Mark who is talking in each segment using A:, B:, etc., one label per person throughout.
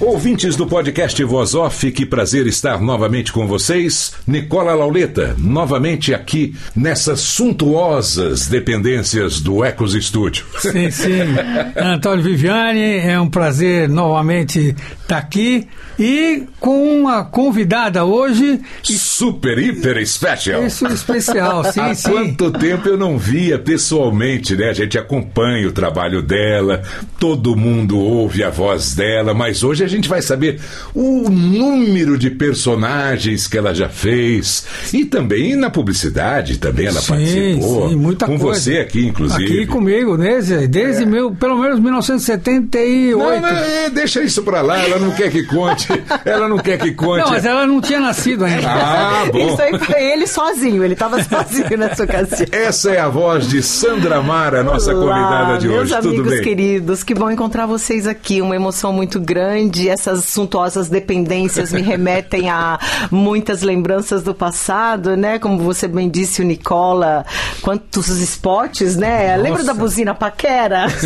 A: Ouvintes do podcast Voz Off, que prazer estar novamente com vocês. Nicola Lauleta, novamente aqui nessas suntuosas dependências do Ecos Studio.
B: Sim, sim. Antônio Viviane, é um prazer novamente estar aqui e com uma convidada hoje.
A: Super, hiper special.
B: Isso, especial, sim,
A: Há
B: sim.
A: quanto tempo eu não via pessoalmente, né? A gente acompanha o trabalho dela, todo mundo ouve a voz dela, mas hoje a gente vai saber o número de personagens que ela já fez e também na publicidade, também ela
B: Sim,
A: participou.
B: sim, muita
A: com
B: coisa.
A: você aqui, inclusive.
B: Aqui comigo, desde, desde meu, pelo menos 1978.
A: Não, não, é, deixa isso pra lá, ela não quer que conte. Ela não quer que conte.
B: Não, mas ela não tinha nascido ainda.
A: Ah, bom.
C: Isso aí foi ele sozinho, ele estava sozinho nessa ocasião.
A: Essa é a voz de Sandra Mara, nossa
C: Olá,
A: convidada de
C: meus
A: hoje. Tudo
C: amigos
A: bem?
C: queridos, que bom encontrar vocês aqui. Uma emoção muito grande. Essas suntuosas dependências me remetem a muitas lembranças do passado, né? Como você bem disse, o Nicola, quantos spots, né? Lembra da buzina Paquera?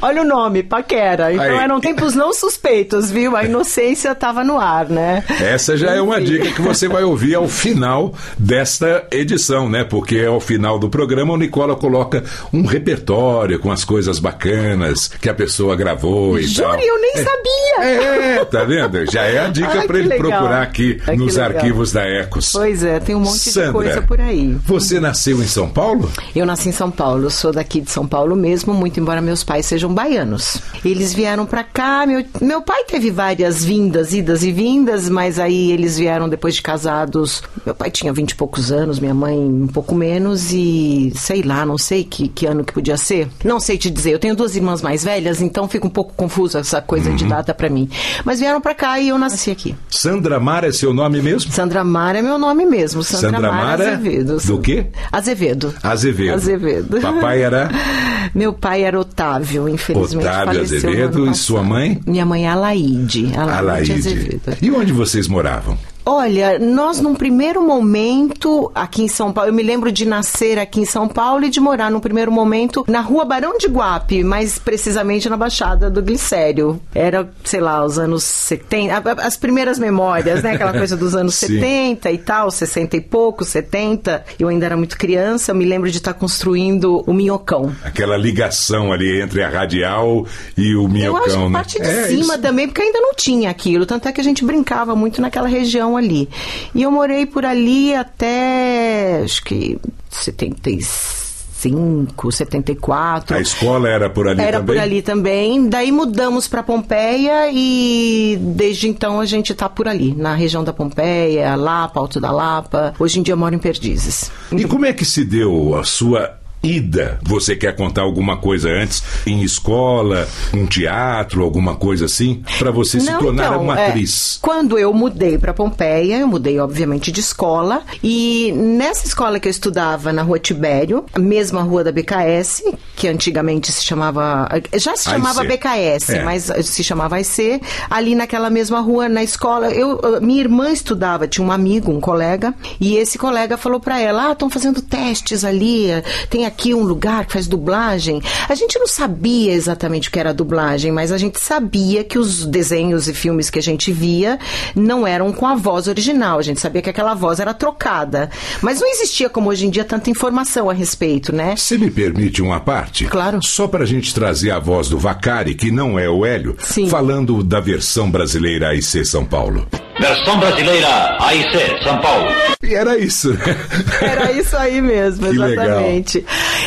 C: Olha o nome, Paquera. Então
A: Aí.
C: eram tempos não suspeitos, viu? A inocência estava no ar, né?
A: Essa já é uma
C: Enfim.
A: dica que você vai ouvir ao final desta edição, né? Porque ao final do programa o Nicola coloca um repertório com as coisas bacanas que a pessoa gravou e tal.
C: Júri, eu nem sabia.
A: É, tá vendo? Já é a dica para ele
C: legal.
A: procurar aqui
C: Ai,
A: nos arquivos da Ecos.
C: Pois é, tem um monte
A: Sandra,
C: de coisa por aí.
A: Você nasceu em São Paulo?
C: Eu nasci em São Paulo, sou daqui de São Paulo mesmo, muito embora meus pais sejam baianos. Eles vieram pra cá, meu, meu pai teve várias vindas, idas e vindas, mas aí eles vieram depois de casados. Meu pai tinha vinte e poucos anos, minha mãe um pouco menos e sei lá, não sei que, que ano que podia ser. Não sei te dizer, eu tenho duas irmãs mais velhas, então fica um pouco confuso essa coisa
A: Uhum.
C: de data pra mim. Mas vieram pra cá e eu nasci aqui.
A: Sandra Mara é seu nome mesmo?
C: Sandra Mara é meu nome mesmo, Sandra,
A: Sandra
C: Mara, Azevedo.
A: do quê?
C: Azevedo.
A: Azevedo.
C: Azevedo.
A: Papai era
C: Meu pai era Otávio, infelizmente.
A: Otávio Azevedo e sua mãe?
C: Minha mãe é Alaide. Alaide,
A: Alaide.
C: Azevedo.
A: E onde vocês moravam?
C: Olha, nós num primeiro momento aqui em São Paulo, eu me lembro de nascer aqui em São Paulo e de morar num primeiro momento na rua Barão de Guape, mais precisamente na Baixada do Glicério. Era, sei lá, os anos 70, a- a- as primeiras memórias, né? Aquela coisa dos anos
A: Sim.
C: 70 e tal, 60 e pouco, 70. Eu ainda era muito criança, eu me lembro de estar construindo o Minhocão.
A: Aquela ligação ali entre a radial e o
C: Eu
A: minhocão,
C: acho que
A: né?
C: parte de
A: É,
C: cima
A: isso.
C: também, porque ainda não tinha aquilo. Tanto é que a gente brincava muito naquela região ali. E eu morei por ali até, acho que 75, 74.
A: A escola era por ali
C: Era
A: também?
C: por ali também. Daí mudamos para Pompeia e desde então a gente tá por ali, na região da Pompeia, Lapa, Alto da Lapa. Hoje em dia eu moro em Perdizes.
A: E como é que se deu a sua ida? Você quer contar alguma coisa antes? Em escola, um teatro, alguma coisa assim? Para você se
C: Não,
A: tornar
C: então,
A: uma
C: é,
A: atriz.
C: Quando eu mudei para Pompeia, eu mudei obviamente de escola e nessa escola que eu estudava na Rua Tibério, a mesma rua da BKS, que antigamente se chamava, já se chamava. BKS,
A: É.
C: mas se chamava IC, ali naquela mesma rua na escola, eu minha irmã estudava, tinha um amigo, um colega, e esse colega falou para ela: "Ah, estão fazendo testes ali, tem aqui um lugar que faz dublagem. A gente não sabia exatamente o que era dublagem, mas a gente sabia que os desenhos e filmes que a gente via não eram com a voz original. A gente sabia que aquela voz era trocada. Mas não existia, como hoje em dia, tanta informação a respeito, né?
A: Se me permite uma parte?
C: Claro.
A: Só para a gente trazer a voz do Vacari, que não é o Hélio,
C: Sim.
A: falando da versão brasileira AIC São Paulo.
D: Versão brasileira AIC São Paulo.
A: E era isso, né?
C: Era isso aí mesmo,
A: Que legal.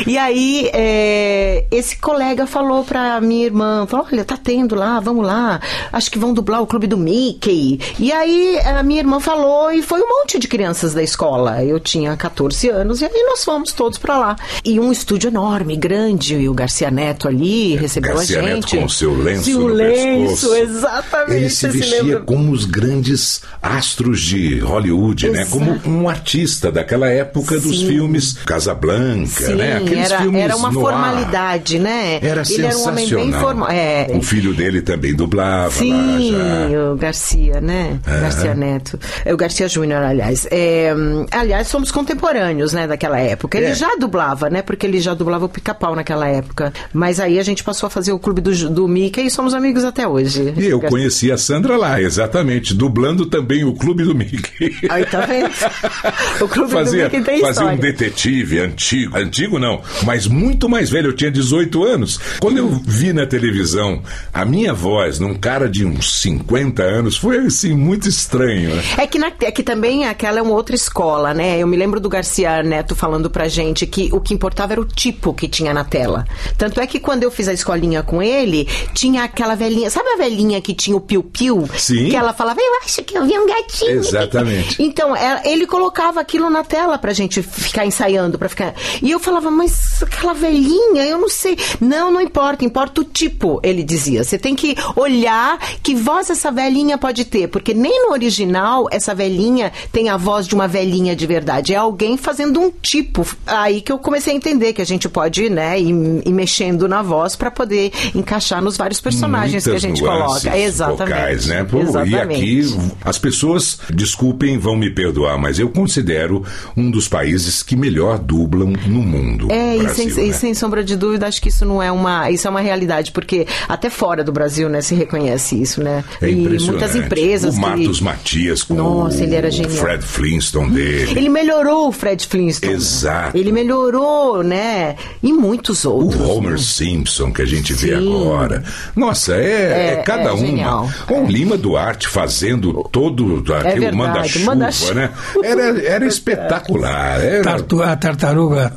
C: E aí, é, esse colega falou pra minha irmã, falou, olha, tá tendo lá, vamos lá, acho que vão dublar o clube do Mickey. E aí, a minha irmã falou, e foi um monte de crianças da escola. Eu tinha 14 anos, e aí nós fomos todos pra lá. E um estúdio enorme, grande, e o Garcia Neto ali recebeu
A: É, Garcia
C: a
A: Neto
C: gente.
A: com o seu lenço
C: o
A: no
C: lenço,
A: pescoço.
C: exatamente.
A: Ele se vestia
C: lembra?
A: como os grandes astros de Hollywood, né?
C: Exato.
A: Como um artista daquela época dos
C: Sim.
A: filmes Casablanca,
C: Sim,
A: né? Aqueles
C: era,
A: filmes
C: era uma
A: no ar.
C: formalidade, né?
A: Era
C: Ele era um homem bem
A: sensacional.
C: formal. É.
A: O filho dele também dublava
C: Sim, o Garcia, né? Garcia Neto. É o Garcia Júnior, aliás. É, hum, aliás, somos contemporâneos, né, daquela época. Ele
A: É.
C: já dublava, né? Porque ele já dublava o pica-pau naquela época. Mas aí a gente passou a fazer o clube do, do Mickey e somos amigos até hoje.
A: E eu
C: Garcia.
A: conheci a Sandra lá, exatamente, dublando também o Clube do Mickey.
C: Aí, tá vendo? O clube
A: fazia,
C: do Mickey tem
A: fazia um
C: história.
A: detetive antigo, antigo não, mas muito mais velho, eu tinha 18 anos. Quando eu vi na televisão a minha voz num cara de uns 50 anos, foi assim, muito estranho. né?
C: É que, na- é que também aquela é uma outra escola, né? Eu me lembro do Garcia Neto falando pra gente que o que importava era o tipo que tinha na tela. Tanto é que quando eu fiz a escolinha com ele, tinha aquela velhinha. Sabe a velhinha que tinha o piu-piu?
A: Sim.
C: Que ela falava, eu acho que eu vi um gatinho.
A: Exatamente.
C: Então, é- ele colocava aquilo na tela pra gente ficar ensaiando, pra ficar. E eu falava, mas aquela velhinha, eu não sei. Não, não importa, importa o tipo, ele dizia. Você tem que olhar que voz essa velhinha pode ter, porque nem no original essa velhinha tem a voz de uma velhinha de verdade. É alguém fazendo um tipo. Aí que eu comecei a entender que a gente pode, né, ir, ir mexendo na voz pra poder encaixar nos vários personagens que a
A: Muitas
C: gente coloca. Exatamente.
A: Vocais, né? Pô,
C: Exatamente.
A: E aqui, as pessoas, desculpem, vão me perdoar, mas eu considero um dos países que melhor dublam no mundo.
C: É,
A: o
C: e,
A: Brasil,
C: sem, e
A: né?
C: sem sombra de dúvida, acho que isso não é uma. Isso é uma realidade, porque até fora do Brasil, né, se reconhece isso, né?
A: É
C: e muitas empresas.
A: O
C: que-
A: Matos Matias com
C: Nossa,
A: o
C: ele era genial.
A: Fred Flintstone dele.
C: Ele melhorou o Fred Flintstone.
A: Exato.
C: Ele melhorou, né? E muitos
A: O
C: outros.
A: Homer Simpson que a gente vê
C: Sim.
A: agora. Nossa, é, é
C: É,
A: cada
C: é
A: uma.
C: genial.
A: O Lima Duarte fazendo todo aquele
C: verdade,
A: manda-chuva,
C: manda-chuva.
A: né? Era, era espetacular. Era...
B: Tartu- a tartaruga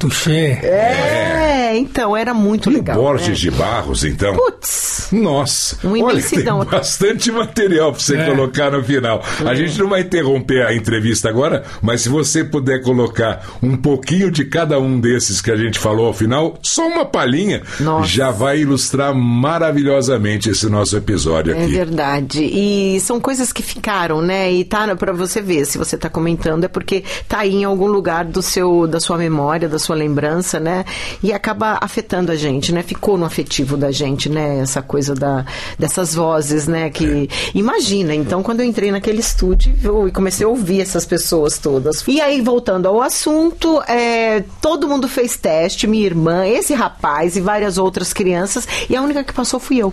B: Touché.
C: É, então, era muito
A: E o
C: legal.
A: Borges
C: né?
A: de Barros, então.
C: Putz.
A: Nossa,
C: Uma
A: olha, tem bastante material para você
B: É.
A: colocar no final. A gente não vai interromper a entrevista agora, mas se você puder colocar um pouquinho de cada um desses que a gente falou ao final, só uma palhinha,
C: Nossa.
A: já vai ilustrar maravilhosamente esse nosso episódio
C: É
A: aqui.
C: verdade. E são coisas que ficaram, né? E tá para você ver, se você tá comentando é porque tá aí em algum lugar do seu da sua memória, da sua lembrança, né? E acaba afetando a gente, né? Ficou no afetivo da gente, né? Essa coisa da dessas vozes, né, que imagina. Então, quando eu entrei naquele estúdio e comecei a ouvir essas pessoas todas. E aí voltando ao assunto, é, todo mundo fez teste, minha irmã, esse rapaz e várias outras crianças, e a única que passou fui eu.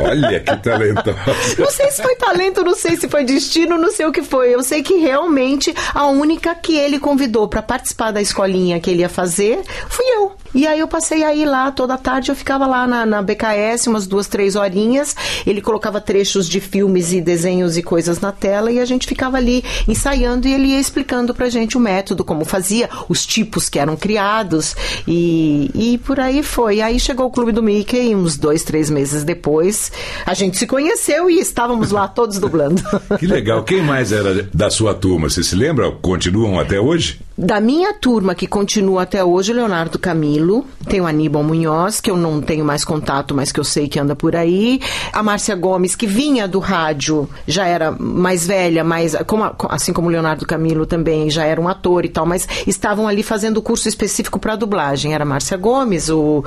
A: Olha que talentosa.
C: Não sei se foi talento, não sei se foi destino, não sei o que foi. Eu sei que realmente a única que ele convidou para participar da escolinha que ele ia fazer fui eu. E aí eu passei aí lá toda tarde, eu ficava lá na, na BKS umas duas, três horinhas. Ele colocava trechos de filmes e desenhos e coisas na tela e a gente ficava ali ensaiando e ele ia explicando pra gente o método, como fazia, os tipos que eram criados e, e por aí foi. Aí chegou o Clube do Mickey, uns dois, três meses depois, a gente se conheceu e estávamos lá todos dublando.
A: Que legal. Quem mais era da sua turma? Você se lembra? Continuam até hoje?
C: Da minha turma, que continua até hoje, Leonardo Camilo, tem o Aníbal Munhoz, que eu não tenho mais contato, mas que eu sei que anda por aí. A Márcia Gomes, que vinha do rádio, já era mais velha, mais, como assim como o Leonardo Camilo também, já era um ator e tal, mas estavam ali fazendo curso específico para dublagem. Era a Márcia Gomes, o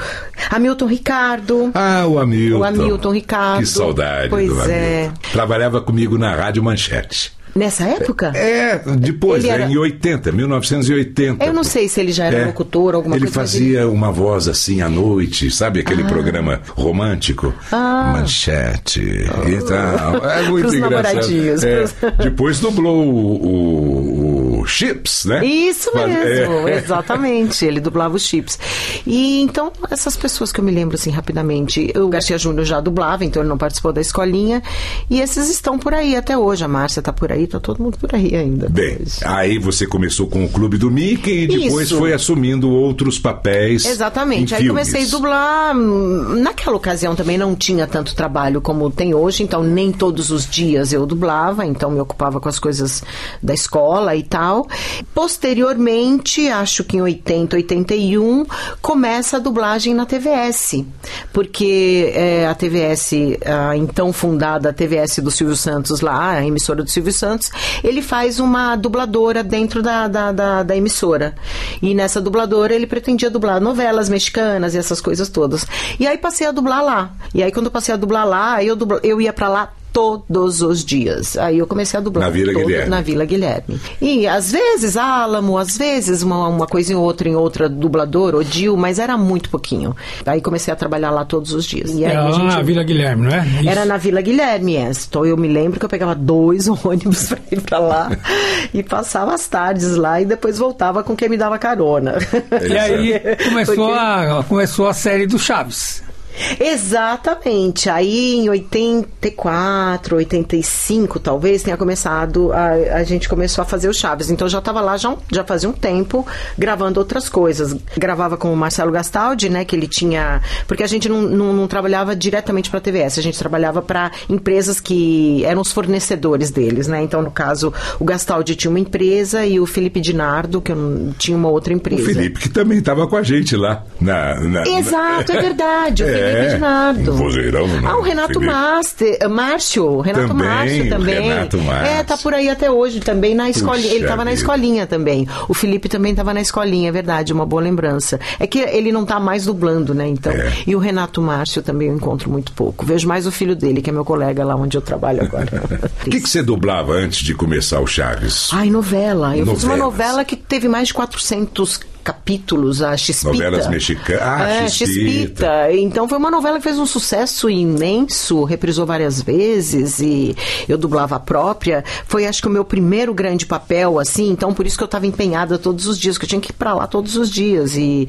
C: Hamilton Ricardo.
A: Ah, o Hamilton.
C: O Hamilton Ricardo.
A: Que saudade
C: Pois
A: Hamilton.
C: é.
A: Trabalhava comigo na Rádio Manchete.
C: Nessa época?
A: É, depois,
C: Ele
A: né,
C: era-
A: em 80, 1980.
C: Eu não sei se ele já era
A: É.
C: locutor, alguma
A: ele
C: coisa. mas
A: fazia uma voz assim à noite, sabe aquele programa romântico?
C: Ah.
A: Manchete e tal. É muito
C: namoradinhos,
A: É. Depois dublou o- o Chips, né?
C: Isso
A: Faz-
C: mesmo,
A: é.
C: exatamente. Ele dublava os chips. E então, essas pessoas que eu me lembro assim rapidamente, o Garcia Júnior já dublava, então ele não participou da escolinha. E esses estão por aí até hoje. A Márcia tá por aí, tá todo mundo por aí ainda.
A: Bem, aí você começou com o Clube do Mickey e depois
C: Isso.
A: foi assumindo outros papéis.
C: Exatamente. Aí
A: filmes.
C: comecei a dublar. hum, Naquela ocasião também não tinha tanto trabalho como tem hoje, então nem todos os dias eu dublava, então me ocupava com as coisas da escola e tal. Posteriormente, acho que em 80, 81, começa a dublagem na TVS, porque é, a TVS, a então fundada TVS do Silvio Santos lá, a emissora do Silvio Santos, ele faz uma dubladora dentro da, da, da, da emissora. E nessa dubladora ele pretendia dublar novelas mexicanas e essas coisas todas. E aí passei a dublar lá. E aí quando eu passei a dublar lá, eu, dubla- eu ia pra lá todos os dias. Aí eu comecei a dublar
A: Na Vila
C: todo-
A: Guilherme.
C: na Vila Guilherme. E às vezes Álamo, às vezes uma, uma coisa em outra, em outra dubladora, Odil, mas era muito pouquinho. Aí comecei a trabalhar lá todos os dias. E aí
B: Era
C: a gente-
B: na Vila Guilherme, não é? Isso.
C: era na Vila Guilherme, é. Então eu me lembro que eu pegava dois ônibus pra ir pra lá e passava as tardes lá e depois voltava com quem me dava carona.
B: E aí começou,
C: Porque-
B: a, começou a série do Chaves.
C: Exatamente. Aí em 84, 85, talvez, tenha começado, a, a gente começou a fazer o Chaves. Então eu já estava lá já, já fazia um tempo gravando outras coisas. Gravava com o Marcelo Gastaldi, né? Que ele tinha. Porque a gente não, não, não trabalhava diretamente para a TVS, a gente trabalhava para empresas que eram os fornecedores deles, né? Então, no caso, o Gastaldi tinha uma empresa e o Felipe Dinardo, que tinha uma outra
A: O
C: empresa.
A: Felipe, que também estava com a gente lá. Na, na-
C: Exato, é verdade. O
A: É,
C: Felipe Dinardo.
A: um vozeirão, né?
C: Ah, o Renato
A: Felipe.
C: Master, eh, Márcio. o Renato
A: Também,
C: Márcio também.
A: Renato Márcio.
C: É, tá por aí até hoje também na escolinha. Ele tava na escolinha também. O Felipe também tava na escolinha, é verdade, uma boa lembrança. É que ele não tá mais dublando, né? Então.
A: É.
C: E o Renato Márcio também eu encontro muito pouco. Vejo mais o filho dele, que é meu colega lá onde eu trabalho agora.
A: O que, que você dublava antes de começar o Chaves?
C: Ai, novela. Eu fiz uma
A: Novelas.
C: novela que teve mais de 400 capítulos, a Chispita.
A: Novelas mexicanas. Ah,
C: é,
A: Chispita.
C: Chispita. Então foi uma novela que fez um sucesso imenso, reprisou várias vezes e eu dublava a própria. Foi acho que o meu primeiro grande papel, assim, então por isso que eu estava empenhada todos os dias, que eu tinha que ir pra lá todos os dias e,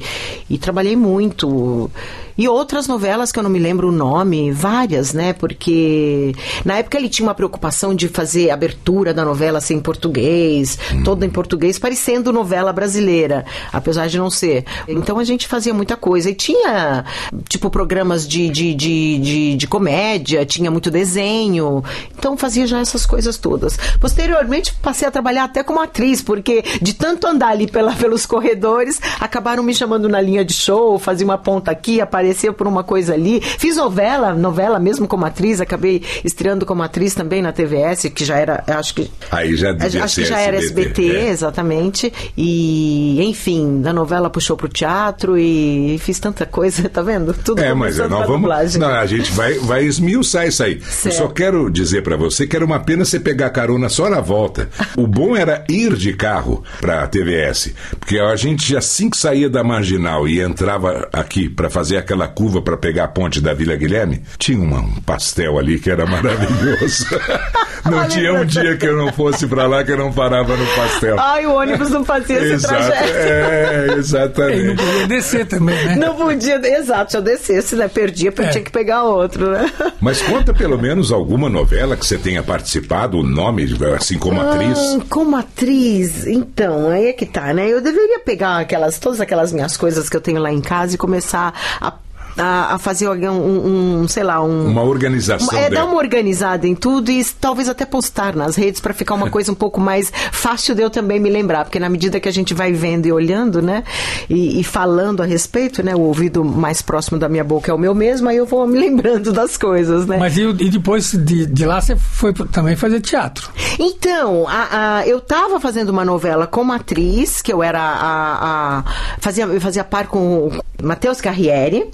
C: e trabalhei muito. E outras novelas que eu não me lembro o nome, várias, né? Porque na época ele tinha uma preocupação de fazer abertura da novela ser em português, toda em português, parecendo novela brasileira, apesar de não ser. Então a gente fazia muita coisa. E tinha, tipo, programas de, de, de, de, de comédia, tinha muito desenho. Então fazia já essas coisas todas. Posteriormente passei a trabalhar até como atriz, porque de tanto andar ali pela, pelos corredores, acabaram me chamando na linha de show, fazia uma ponta aqui, aparecia por uma coisa ali. Fiz novela, novela mesmo como atriz, acabei estreando como atriz também na TVS, que já era, acho que
A: Aí já devia
C: Acho que já era SBT,
A: é.
C: exatamente. E, enfim, da novela puxou pro teatro e fiz tanta coisa, tá vendo? Tudo
A: É, mas nós
C: a
A: vamos.
C: dublagem.
A: Não, a gente vai, vai esmiuçar isso aí. Eu
C: Certo.
A: só quero dizer pra você que era uma pena você pegar carona só na volta. O bom era ir de carro pra TVS. Porque a gente, assim que saía da marginal e entrava aqui pra fazer aquela curva pra pegar a ponte da Vila Guilherme, tinha um pastel ali que era maravilhoso. não tinha um dia que eu não fosse pra lá que eu não parava no pastel.
C: Ai, o ônibus não fazia esse
A: Exato,
C: trajeto.
A: é,
B: Ele não
A: exatamente.
B: podia descer também, né?
C: Não podia, exato, se eu descesse, né? Perdia, porque
B: É.
C: tinha que pegar outro, né?
A: Mas conta pelo menos alguma novela que você tenha participado, o nome, assim como atriz.
C: Ah, como atriz, então, aí é que tá, né? Eu deveria pegar aquelas, todas aquelas minhas coisas que eu tenho lá em casa e começar a, a, a fazer algum, um, um, sei lá, um.
A: Uma organização
C: É,
A: dela.
C: dar uma organizada em tudo e talvez até postar nas redes para ficar uma coisa um pouco mais fácil de eu também me lembrar, porque na medida que a gente vai vendo e olhando, né, e, e falando a respeito, né, o ouvido mais próximo da minha boca é o meu mesmo, aí eu vou me lembrando das coisas, né.
B: Mas e, e depois de, de lá você foi também fazer teatro.
C: Então, a- a- eu estava fazendo uma novela como atriz, que eu era a, a- fazia eu fazia par com Matheus Carriere.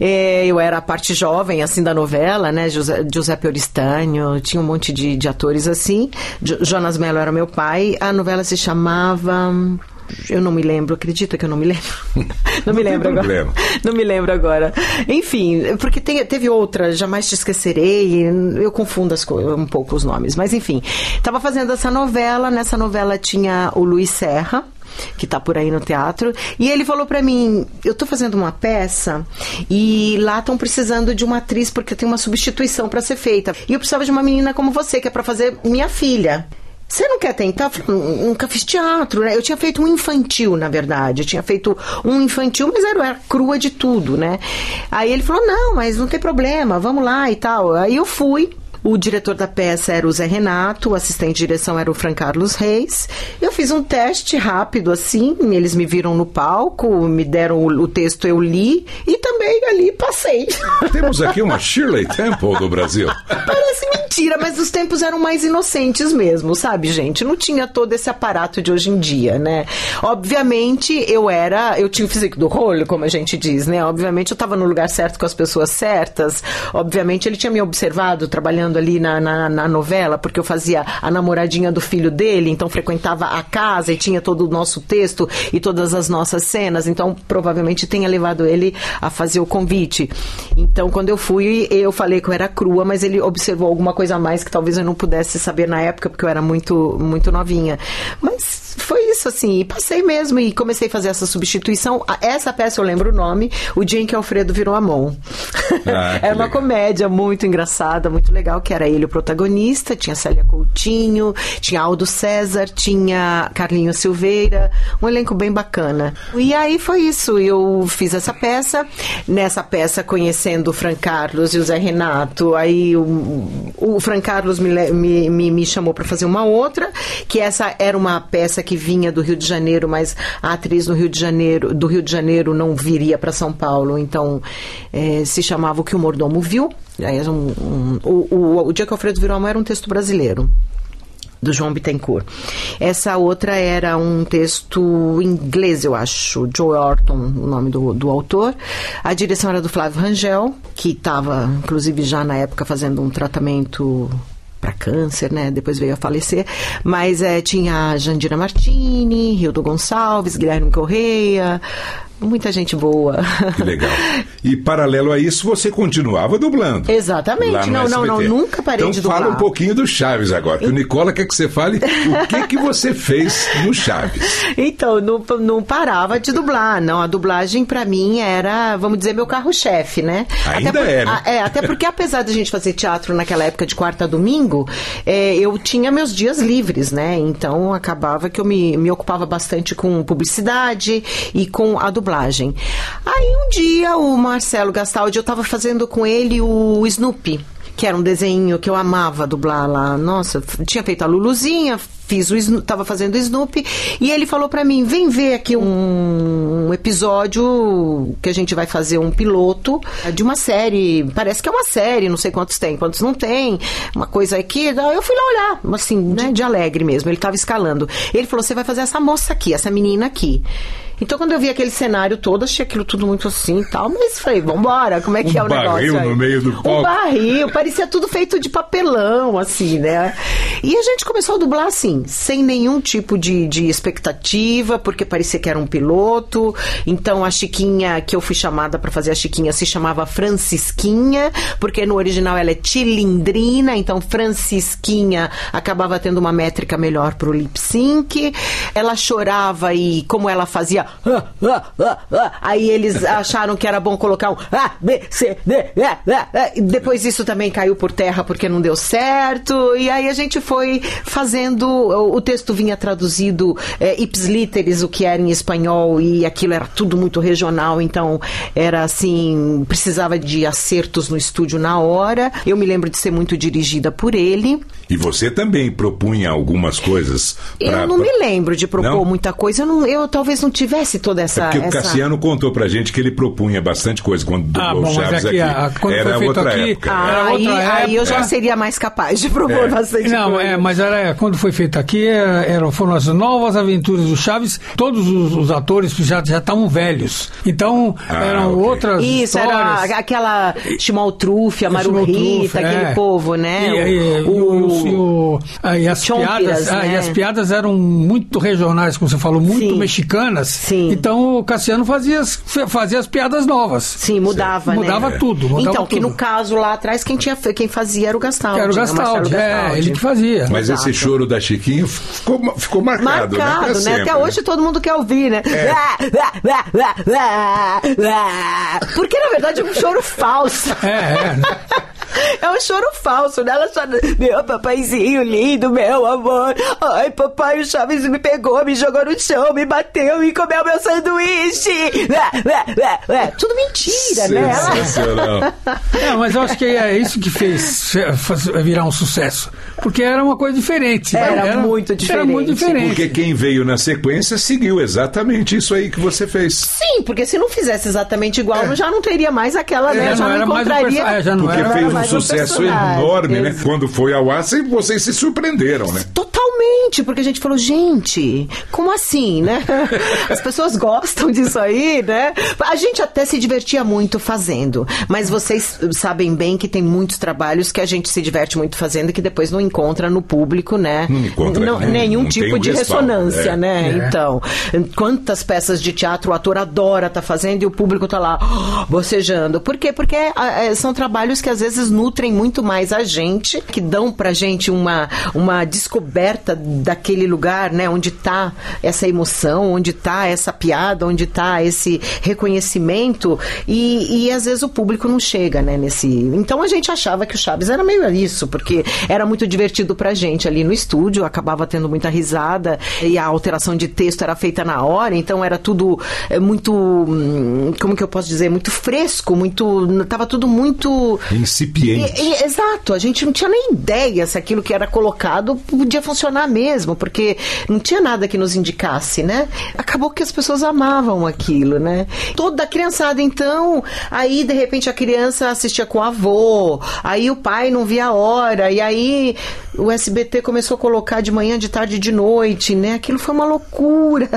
C: É, eu era a parte jovem, assim, da novela, né? José, Giuseppe Oristânio, tinha um monte de, de atores assim. Jo- Jonas Mello era meu pai. A novela se chamava... Eu não me lembro, acredita que eu não me lembro? Não me
A: tem
C: lembro agora.
A: problema.
C: Não me lembro agora. Enfim, porque tem- teve outra, Jamais Te Esquecerei, eu confundo as um pouco os nomes. Mas enfim, estava fazendo essa novela, nessa novela tinha o Luiz Serra, que tá por aí no teatro, e ele falou pra mim, eu tô fazendo uma peça e lá estão precisando de uma atriz porque tem uma substituição pra ser feita. E eu precisava de uma menina como você, que é pra fazer minha filha. Você não quer tentar? Eu falei, "Nun- Nunca fiz teatro, né? Eu tinha feito um infantil, na verdade. Eu tinha feito um infantil, mas era, era crua de tudo, né? Aí ele falou, não, mas não tem problema, vamos lá e tal. Aí eu fui. O diretor da peça era o Zé Renato, o assistente de direção era o Fran Carlos Reis. Eu fiz um teste rápido assim, eles me viram no palco, me deram o, o texto, eu li e também ali passei.
A: Temos aqui uma Shirley Temple do Brasil.
C: Parece mentira, mas os tempos eram mais inocentes mesmo, sabe, gente? Não tinha todo esse aparato de hoje em dia, né? Obviamente, eu era, eu tinha o físico do rolo, como a gente diz, né? Obviamente, eu estava no lugar certo com as pessoas certas. Obviamente, ele tinha me observado trabalhando ali na, na, na novela, porque eu fazia a namoradinha do filho dele, então frequentava a casa e tinha todo o nosso texto e todas as nossas cenas. Então, provavelmente tenha levado ele a fazer o convite. Então, quando eu fui, eu falei que eu era crua, mas ele observou alguma coisa a mais que talvez eu não pudesse saber na época, porque eu era muito, muito novinha. Mas isso, assim, e passei mesmo e comecei a fazer essa substituição. Essa peça eu lembro o nome, O Dia em que Alfredo Virou a Mão.
A: Ah,
C: era uma
A: legal.
C: comédia muito engraçada, muito legal, que era ele o protagonista, tinha Célia Coutinho, tinha Aldo César, tinha Carlinhos Silveira, um elenco bem bacana. E aí foi isso, eu fiz essa peça, nessa peça conhecendo o Fran Carlos e o Zé Renato, aí o, o Fran Carlos me, me, me, me chamou para fazer uma outra, que essa era uma peça que vinha do Rio de Janeiro, mas a atriz no Rio de Janeiro, do Rio de Janeiro não viria para São Paulo, então eh, se chamava O que o Mordomo Viu. Um- um- o, o, o Dia que Alfredo virou a mão era um texto brasileiro do João Bittencourt. Essa outra era um texto inglês, eu acho, Joe Orton, o nome do, do autor. A direção era do Flávio Rangel, que estava, inclusive, já na época fazendo um tratamento para câncer, né? Depois veio a falecer. Mas é, tinha a Jandira Martini, Rildo Gonçalves, Guilherme Correia, muita gente boa.
A: Que legal. E paralelo a isso, você continuava dublando.
C: Exatamente. Não, não, não, nunca parei
A: então,
C: de dublar.
A: fala um pouquinho do Chaves agora, que o Nicola quer que você fale o que, que você fez no Chaves.
C: Então, não, não parava de dublar, não. A dublagem, pra mim, era, vamos dizer, meu carro-chefe, né?
A: Ainda
C: até por-
A: é, né?
C: é, até porque apesar da gente fazer teatro naquela época de quarta a domingo, é, eu tinha meus dias livres, né? Então, acabava que eu me, me ocupava bastante com publicidade e com a dublagem. Aí, um dia, o Marcelo Gastaldi, eu tava fazendo com ele o Snoopy que era um desenho que eu amava dublar lá. Nossa, tinha feito a Luluzinha, fiz o tava fazendo o Snoopy e ele falou pra mim: "Vem ver aqui um, um episódio que a gente vai fazer um piloto de uma série. Parece que é uma série, não sei quantos tem, quantos não tem. Uma coisa aqui, eu fui lá olhar, assim, né, de alegre mesmo. Ele tava escalando. Ele falou: "Você vai fazer essa moça aqui, essa menina aqui". Então, quando eu vi aquele cenário todo, achei aquilo tudo muito assim e tal, mas falei, vambora, como é que
A: Um
C: é o negócio?
A: barril
C: aí?
A: no meio do
C: Um
A: palco.
C: barril, parecia tudo feito de papelão, assim, né? E a gente começou a dublar assim, sem nenhum tipo de, de expectativa, porque parecia que era um piloto. Então a Chiquinha, que eu fui chamada para fazer a Chiquinha, se chamava Francisquinha, porque no original ela é Tilindrina, então Francisquinha acabava tendo uma métrica melhor pro lip sync. Ela chorava e como ela fazia, "Ah, ah, ah, ah", aí eles acharam que era bom colocar um A, B, C, D, E, E, E. Depois isso também caiu por terra porque não deu certo. E aí a gente foi fazendo. O, texto vinha traduzido é, ips literis, o que era em espanhol, e aquilo era tudo muito regional, então era assim, precisava de acertos no estúdio na hora. Eu me lembro de ser muito dirigida por ele.
A: E você também propunha algumas coisas
C: Eu
A: Pra-
C: não me lembro de propor
A: Não?
C: muita coisa. Eu, não- eu talvez não tivesse toda
A: É
C: essa.
A: porque o
C: essa...
A: Cassiano contou pra gente que ele propunha bastante coisa quando dublou
B: Ah, bom,
A: o
B: mas
A: Chaves
B: aqui,
A: aqui.
B: a- quando foi
A: Era
B: feito
A: outra
B: aqui-
A: época.
B: Ah? Era
C: aí,
B: outra
C: aí eu já
B: época.
C: seria mais capaz de propor
A: É.
C: bastante
B: Não,
C: coisa.
B: é, mas era, quando foi feito aqui, era, eram- foram as novas aventuras do Chaves. Todos os, os atores já já estavam velhos. Então,
A: Ah,
B: eram
A: ok.
B: outras
C: Isso,
B: histórias.
C: era aquela Chimaltrufia, Maru
B: Simão
C: Rita,
B: Truffa,
C: aquele
B: é.
C: povo, né?
B: E, o- o- e as
C: Chompiras,
B: piadas, ah, e as piadas eram muito regionais, como você falou, muito
C: Sim.
B: mexicanas.
C: Sim.
B: Então o Cassiano fazia as, fazia as piadas novas.
C: Sim, mudava, né?
B: Mudava tudo, mudava
C: então, que
B: tudo.
C: no caso lá atrás, quem, tinha, quem fazia era o Gastaldi.
B: Era o
C: né?
B: Gastaldi,
C: Marcelo
B: é,
C: Gastaldi.
B: ele que fazia.
A: Mas
C: Exato.
A: esse choro da Chiquinho ficou, ficou marcado, né?
C: Marcado, né?
A: sempre,
C: Até hoje todo mundo quer ouvir, né? Porque na verdade é um choro falso.
B: É, é.
C: É um choro falso, né? Ela chora, meu papaizinho lindo, meu amor. Ai, papai, o Chaves me pegou, me jogou no chão, me bateu e comeu meu sanduíche. Tudo mentira, né? Ela-.
B: É, mas eu acho que é isso que fez virar um sucesso. Porque era uma coisa diferente.
C: Era muito
B: Era muito
C: diferente.
B: diferente.
A: Porque quem veio na sequência seguiu exatamente isso aí que você fez.
C: Sim, porque se não fizesse exatamente igual, já não teria mais aquela, né?
B: É,
C: já
B: não
C: não
B: era mais um
C: encontraria.
B: perso- é, já não
A: Porque
B: era
A: fez um
C: um
A: sucesso enorme, né?
C: Ex-
A: Quando foi ao ar, cê- vocês se surpreenderam, né?
C: Totalmente, porque a gente falou, gente, como assim, né? As pessoas gostam disso aí, né? A gente até se divertia muito fazendo, mas vocês sabem bem que tem muitos trabalhos que a gente se diverte muito fazendo e que depois não encontra no público, né?
A: Não encontra, não-
C: nenhum
A: não tem
C: tipo de
A: respaldo,
C: ressonância,
A: é.
C: né?
B: É.
C: Então, quantas peças de teatro o ator adora tá fazendo e o público tá lá bocejando. Por quê? Porque ah, eh, são trabalhos que às vezes nutrem muito mais a gente, que dão pra gente uma, uma descoberta daquele lugar, né? Onde tá essa emoção, onde tá essa piada, onde tá esse reconhecimento e, e às vezes o público não chega, né? Nesse... Então a gente achava que o Chaves era meio isso, porque era muito divertido pra gente ali no estúdio, acabava tendo muita risada e a alteração de texto era feita na hora, então era tudo é, muito, hum, como que eu posso dizer, muito fresco, muito, tava tudo muito
A: Incipiente.
C: E- e- exato, a gente não tinha nem ideia se aquilo que era colocado podia funcionar mesmo, porque não tinha nada que nos indicasse, né? Acabou que as pessoas amavam aquilo, né? Toda a criançada, então, aí de repente a criança assistia com o avô, aí o pai não via a hora, e aí o SBT começou a colocar de manhã, de tarde, de noite, né? Aquilo foi uma loucura.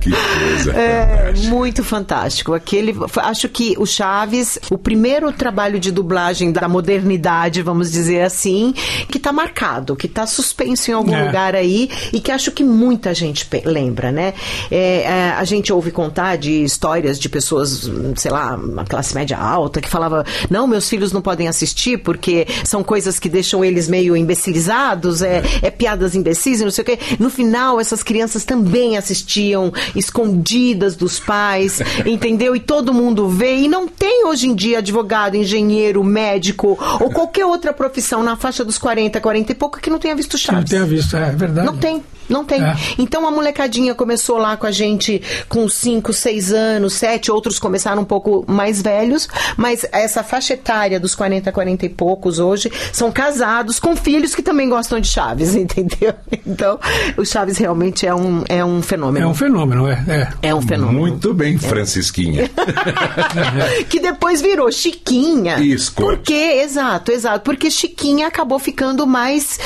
A: Que coisa
C: É, muito fantástico. Aquele, acho que o Chaves, o primeiro trabalho de dublagem da modernidade, vamos dizer assim, que tá marcado, que tá suspenso em algum
B: É.
C: lugar aí e que acho que muita gente lembra, né? É, é, a gente ouve contar de histórias de pessoas, sei lá, uma classe média alta, que falava: não, meus filhos não podem assistir porque são coisas que deixam eles meio imbecilizados, é, é piadas imbecis e não sei o quê. No final, essas crianças também assistiam escondidas dos pais, entendeu? E todo mundo vê. E não tem hoje em dia advogado, engenheiro, médico ou qualquer outra profissão na faixa dos 40, 40 e pouco que não tenha visto
B: Não
C: Chaves.
B: tenha visto, é verdade.
C: Não tem, não tem.
B: É.
C: Então a molecadinha começou lá com a gente com 5, 6 anos, 7, outros começaram um pouco mais velhos, mas essa faixa etária dos 40, 40 e poucos hoje são casados com filhos que também gostam de Chaves, entendeu? Então, o Chaves realmente é um, é um fenômeno.
B: É um fenômeno, é. é.
C: É um fenômeno.
A: Muito bem, Francisquinha.
C: que depois virou Chiquinha.
A: Isso,
C: Por quê? Exato, exato. Porque Chiquinha acabou ficando mais.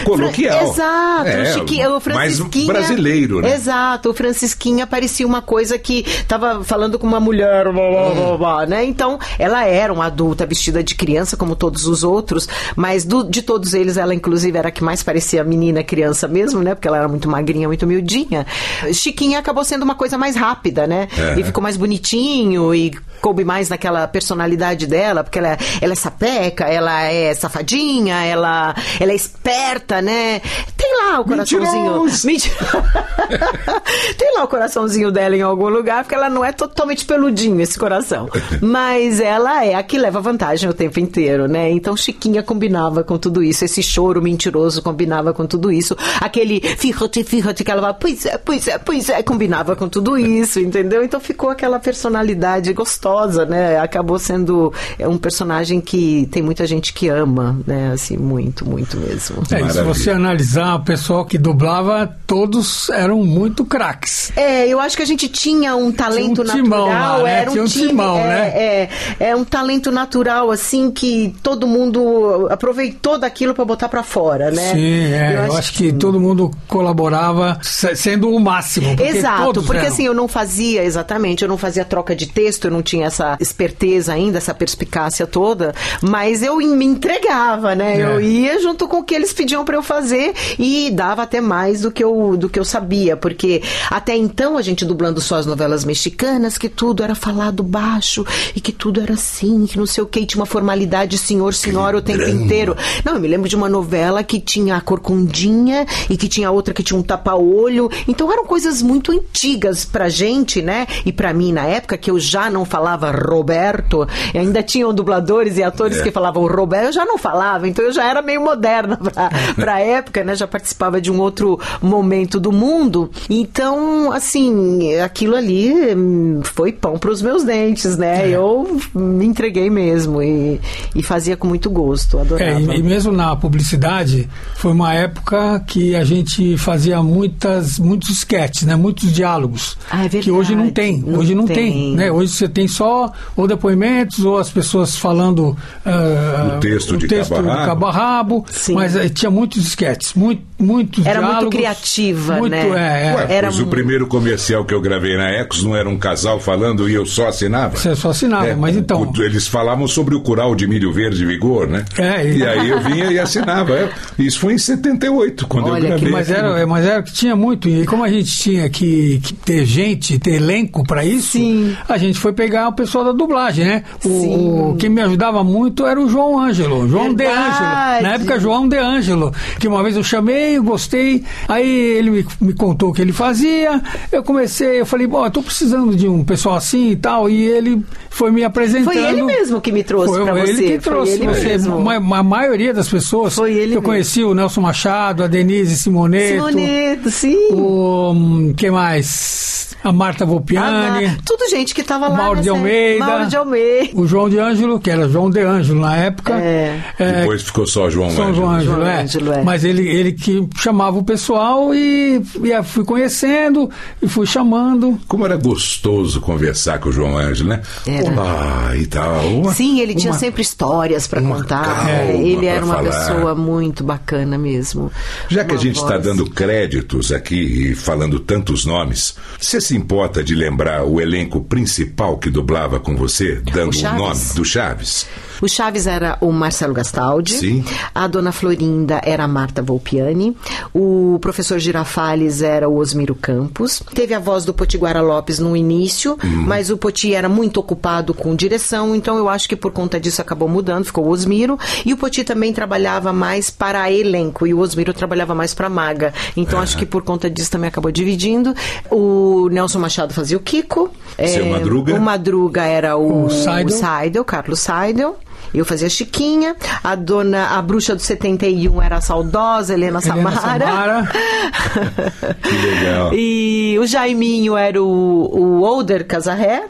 C: Ah,
A: Coloquial.
C: Exato.
A: É,
C: o o
A: mais
C: Francisquinha.
A: brasileiro, né?
C: Exato. O Francisquinha parecia uma coisa que tava falando com uma mulher, blá, blá, blá, blá, né? Então, ela era uma adulta vestida de criança, como todos os outros, mas do- de todos eles, ela inclusive era a que mais parecia menina, criança mesmo, né? Porque ela era muito magrinha, muito miudinha. Chiquinha acabou sendo uma coisa mais rápida, né?
A: É.
C: E ficou mais bonitinho e coube mais naquela personalidade dela, porque ela, ela é sapeca, ela é safadinha, ela, ela é esperta, né? Tem lá o coraçãozinho. Mentira. Tem lá o coraçãozinho dela em algum lugar, porque ela não é totalmente peludinho, esse coração. Mas ela é a que leva vantagem o tempo inteiro, né? Então Chiquinha combinava com tudo isso. Esse choro mentiroso combinava com tudo isso. Aquele firrote, firrote que ela fala, pois é, pois é, pois é, combinava com tudo isso, entendeu? Então ficou aquela personalidade gostosa, né? Acabou sendo é, um personagem que tem muita gente que ama, né? Assim, muito, muito mesmo.
B: É, e se
A: Maravilha.
B: você analisar pessoal que dublava, todos eram muito craques.
C: É, eu acho que a gente tinha um talento
B: Tinha um timão
C: natural.
B: lá, né?
C: Era um,
B: Tinha um
C: time,
B: timão,
C: é,
B: né?
C: É, é um talento natural, assim, que todo mundo aproveitou daquilo pra botar pra fora, né?
B: Sim, é, eu, acho, que, todo mundo colaborava se- sendo o máximo. porque
C: Exato,
B: todos
C: porque
B: eram.
C: assim, eu não fazia exatamente, eu não fazia troca de texto, eu não tinha essa esperteza ainda, essa perspicácia toda, mas eu me entregava, né?
B: É.
C: Eu ia junto com o que eles pediam pra eu fazer e dava até mais do que eu do que eu sabia, porque até então a gente dublando só as novelas mexicanas, que tudo era falado baixo e que tudo era assim, que não sei o que, tinha uma formalidade senhor, senhora o tempo inteiro. Não, eu me lembro de uma novela que tinha a corcundinha e que tinha outra que tinha um tapa-olho. Então eram coisas muito antigas pra gente, né? E pra mim na época que eu já não falava Roberto, ainda tinham dubladores e atores que falavam Roberto, eu já não falava, então eu já era meio moderna pra, pra época, né? Já participava de um outro momento do mundo. Então, assim, aquilo ali hum, foi pão pros meus dentes, né? Eu me entreguei mesmo e, e fazia com muito gosto,
B: É,
C: adorava.
B: e, e mesmo na publicidade, foi uma época que a gente fazia muitas, muitos sketches, né? muitos diálogos.
C: Ah, é
B: que hoje não
C: verdade,
B: tem.
C: não
B: hoje não tem.
C: tem.
B: né? Hoje você tem só ou depoimentos ou as pessoas falando ah,
A: O texto de
B: texto
A: cabo a rabo.
B: cabo a rabo,
C: Sim.
B: mas eh, tinha muitos sketches, muito, muitos
C: Era muito
B: diálogos,
C: criativa,
B: muito,
C: né?
B: É, é.
A: Ué,
C: Era
A: pois o primeiro comercial que eu gravei na Ecos não era um casal falando e eu só assinava?
B: Você só assinava,
A: É,
B: mas então.
A: o- eles falavam sobre o curau de milho verde e vigor, né?
B: É, e-
A: e aí eu vinha e assinava. Isso foi em 78, quando
C: Olha,
A: eu gravei.
C: que
B: Mas era, é, mas era que tinha muito, e como a gente tinha que, que ter gente, ter elenco para isso,
C: Sim.
B: a gente foi pegar o pessoal da dublagem, né? O,
C: Sim.
B: o- quem me ajudava muito era o João Ângelo, João De. Ângelo. Na época, João De Ângelo, que uma vez eu chamei, gostei, aí ele me, me contou o que ele fazia, eu comecei, eu falei, bom, eu tô precisando de um pessoal assim e tal, e ele foi me apresentando.
C: Foi ele mesmo que me trouxe
B: Foi
C: pra
B: ele
C: você.
B: que trouxe
C: Foi ele
B: você.
C: mesmo.
B: Ma- A, maioria das pessoas
C: Foi ele
B: que eu
C: mesmo.
B: conheci, o Nelson Machado, a Denise Simoneto,
C: Simoneto, sim.
B: o hum, que mais? A Marta Volpiani,
C: Ah. Tudo gente que tava lá.
B: Mauro de Almeida.
C: Mauro de Almeida.
B: o João de Ângelo, que era João de Ângelo na época.
C: É.
B: É,
A: Depois ficou só João
B: São
A: Ângelo.
B: João Ângelo,
C: João
B: é.
C: Ângelo, é.
B: Mas ele, ele que chamava o pessoal e, e fui conhecendo e fui chamando.
A: Como era gostoso conversar com o João Ângelo, né?
C: Era.
A: Olá e tal. Uma-
C: Sim, ele tinha
A: uma-
C: sempre histórias pra
A: uma
C: contar.
A: calma
C: É, ele era uma
A: falar.
C: pessoa muito bacana mesmo.
A: Já que a
C: Uma
A: gente está
C: voz.
A: dando créditos aqui e falando tantos nomes, você se importa de lembrar o elenco principal que dublava com você, dando o,
C: Chaves?
A: nome do Chaves?
C: O Chaves era o Marcelo Gastaldi.
A: Sim.
C: A dona Florinda era a Marta Volpiani. O professor Girafales era o Osmiro Campos. Teve a voz do Potiguara Lopes no início,
A: Uhum.
C: mas o Poti era muito ocupado com direção, então eu acho que por conta disso acabou mudando, ficou o Osmiro. E o Poti também trabalhava mais para elenco e o Osmiro trabalhava mais para maga. Então acho que por conta disso também acabou dividindo. O Nelson Machado fazia o Kiko.
A: Seu
C: É,
A: Madruga.
C: O Madruga era o,
B: O Seidel.
C: o Seidel, Carlos Seidel. Eu fazia Chiquinha, a dona, a bruxa do 71 era a saudosa Helena,
B: Helena
C: Samara.
B: Samara.
A: Que legal.
C: e o Jaiminho era o, o Older Casarré.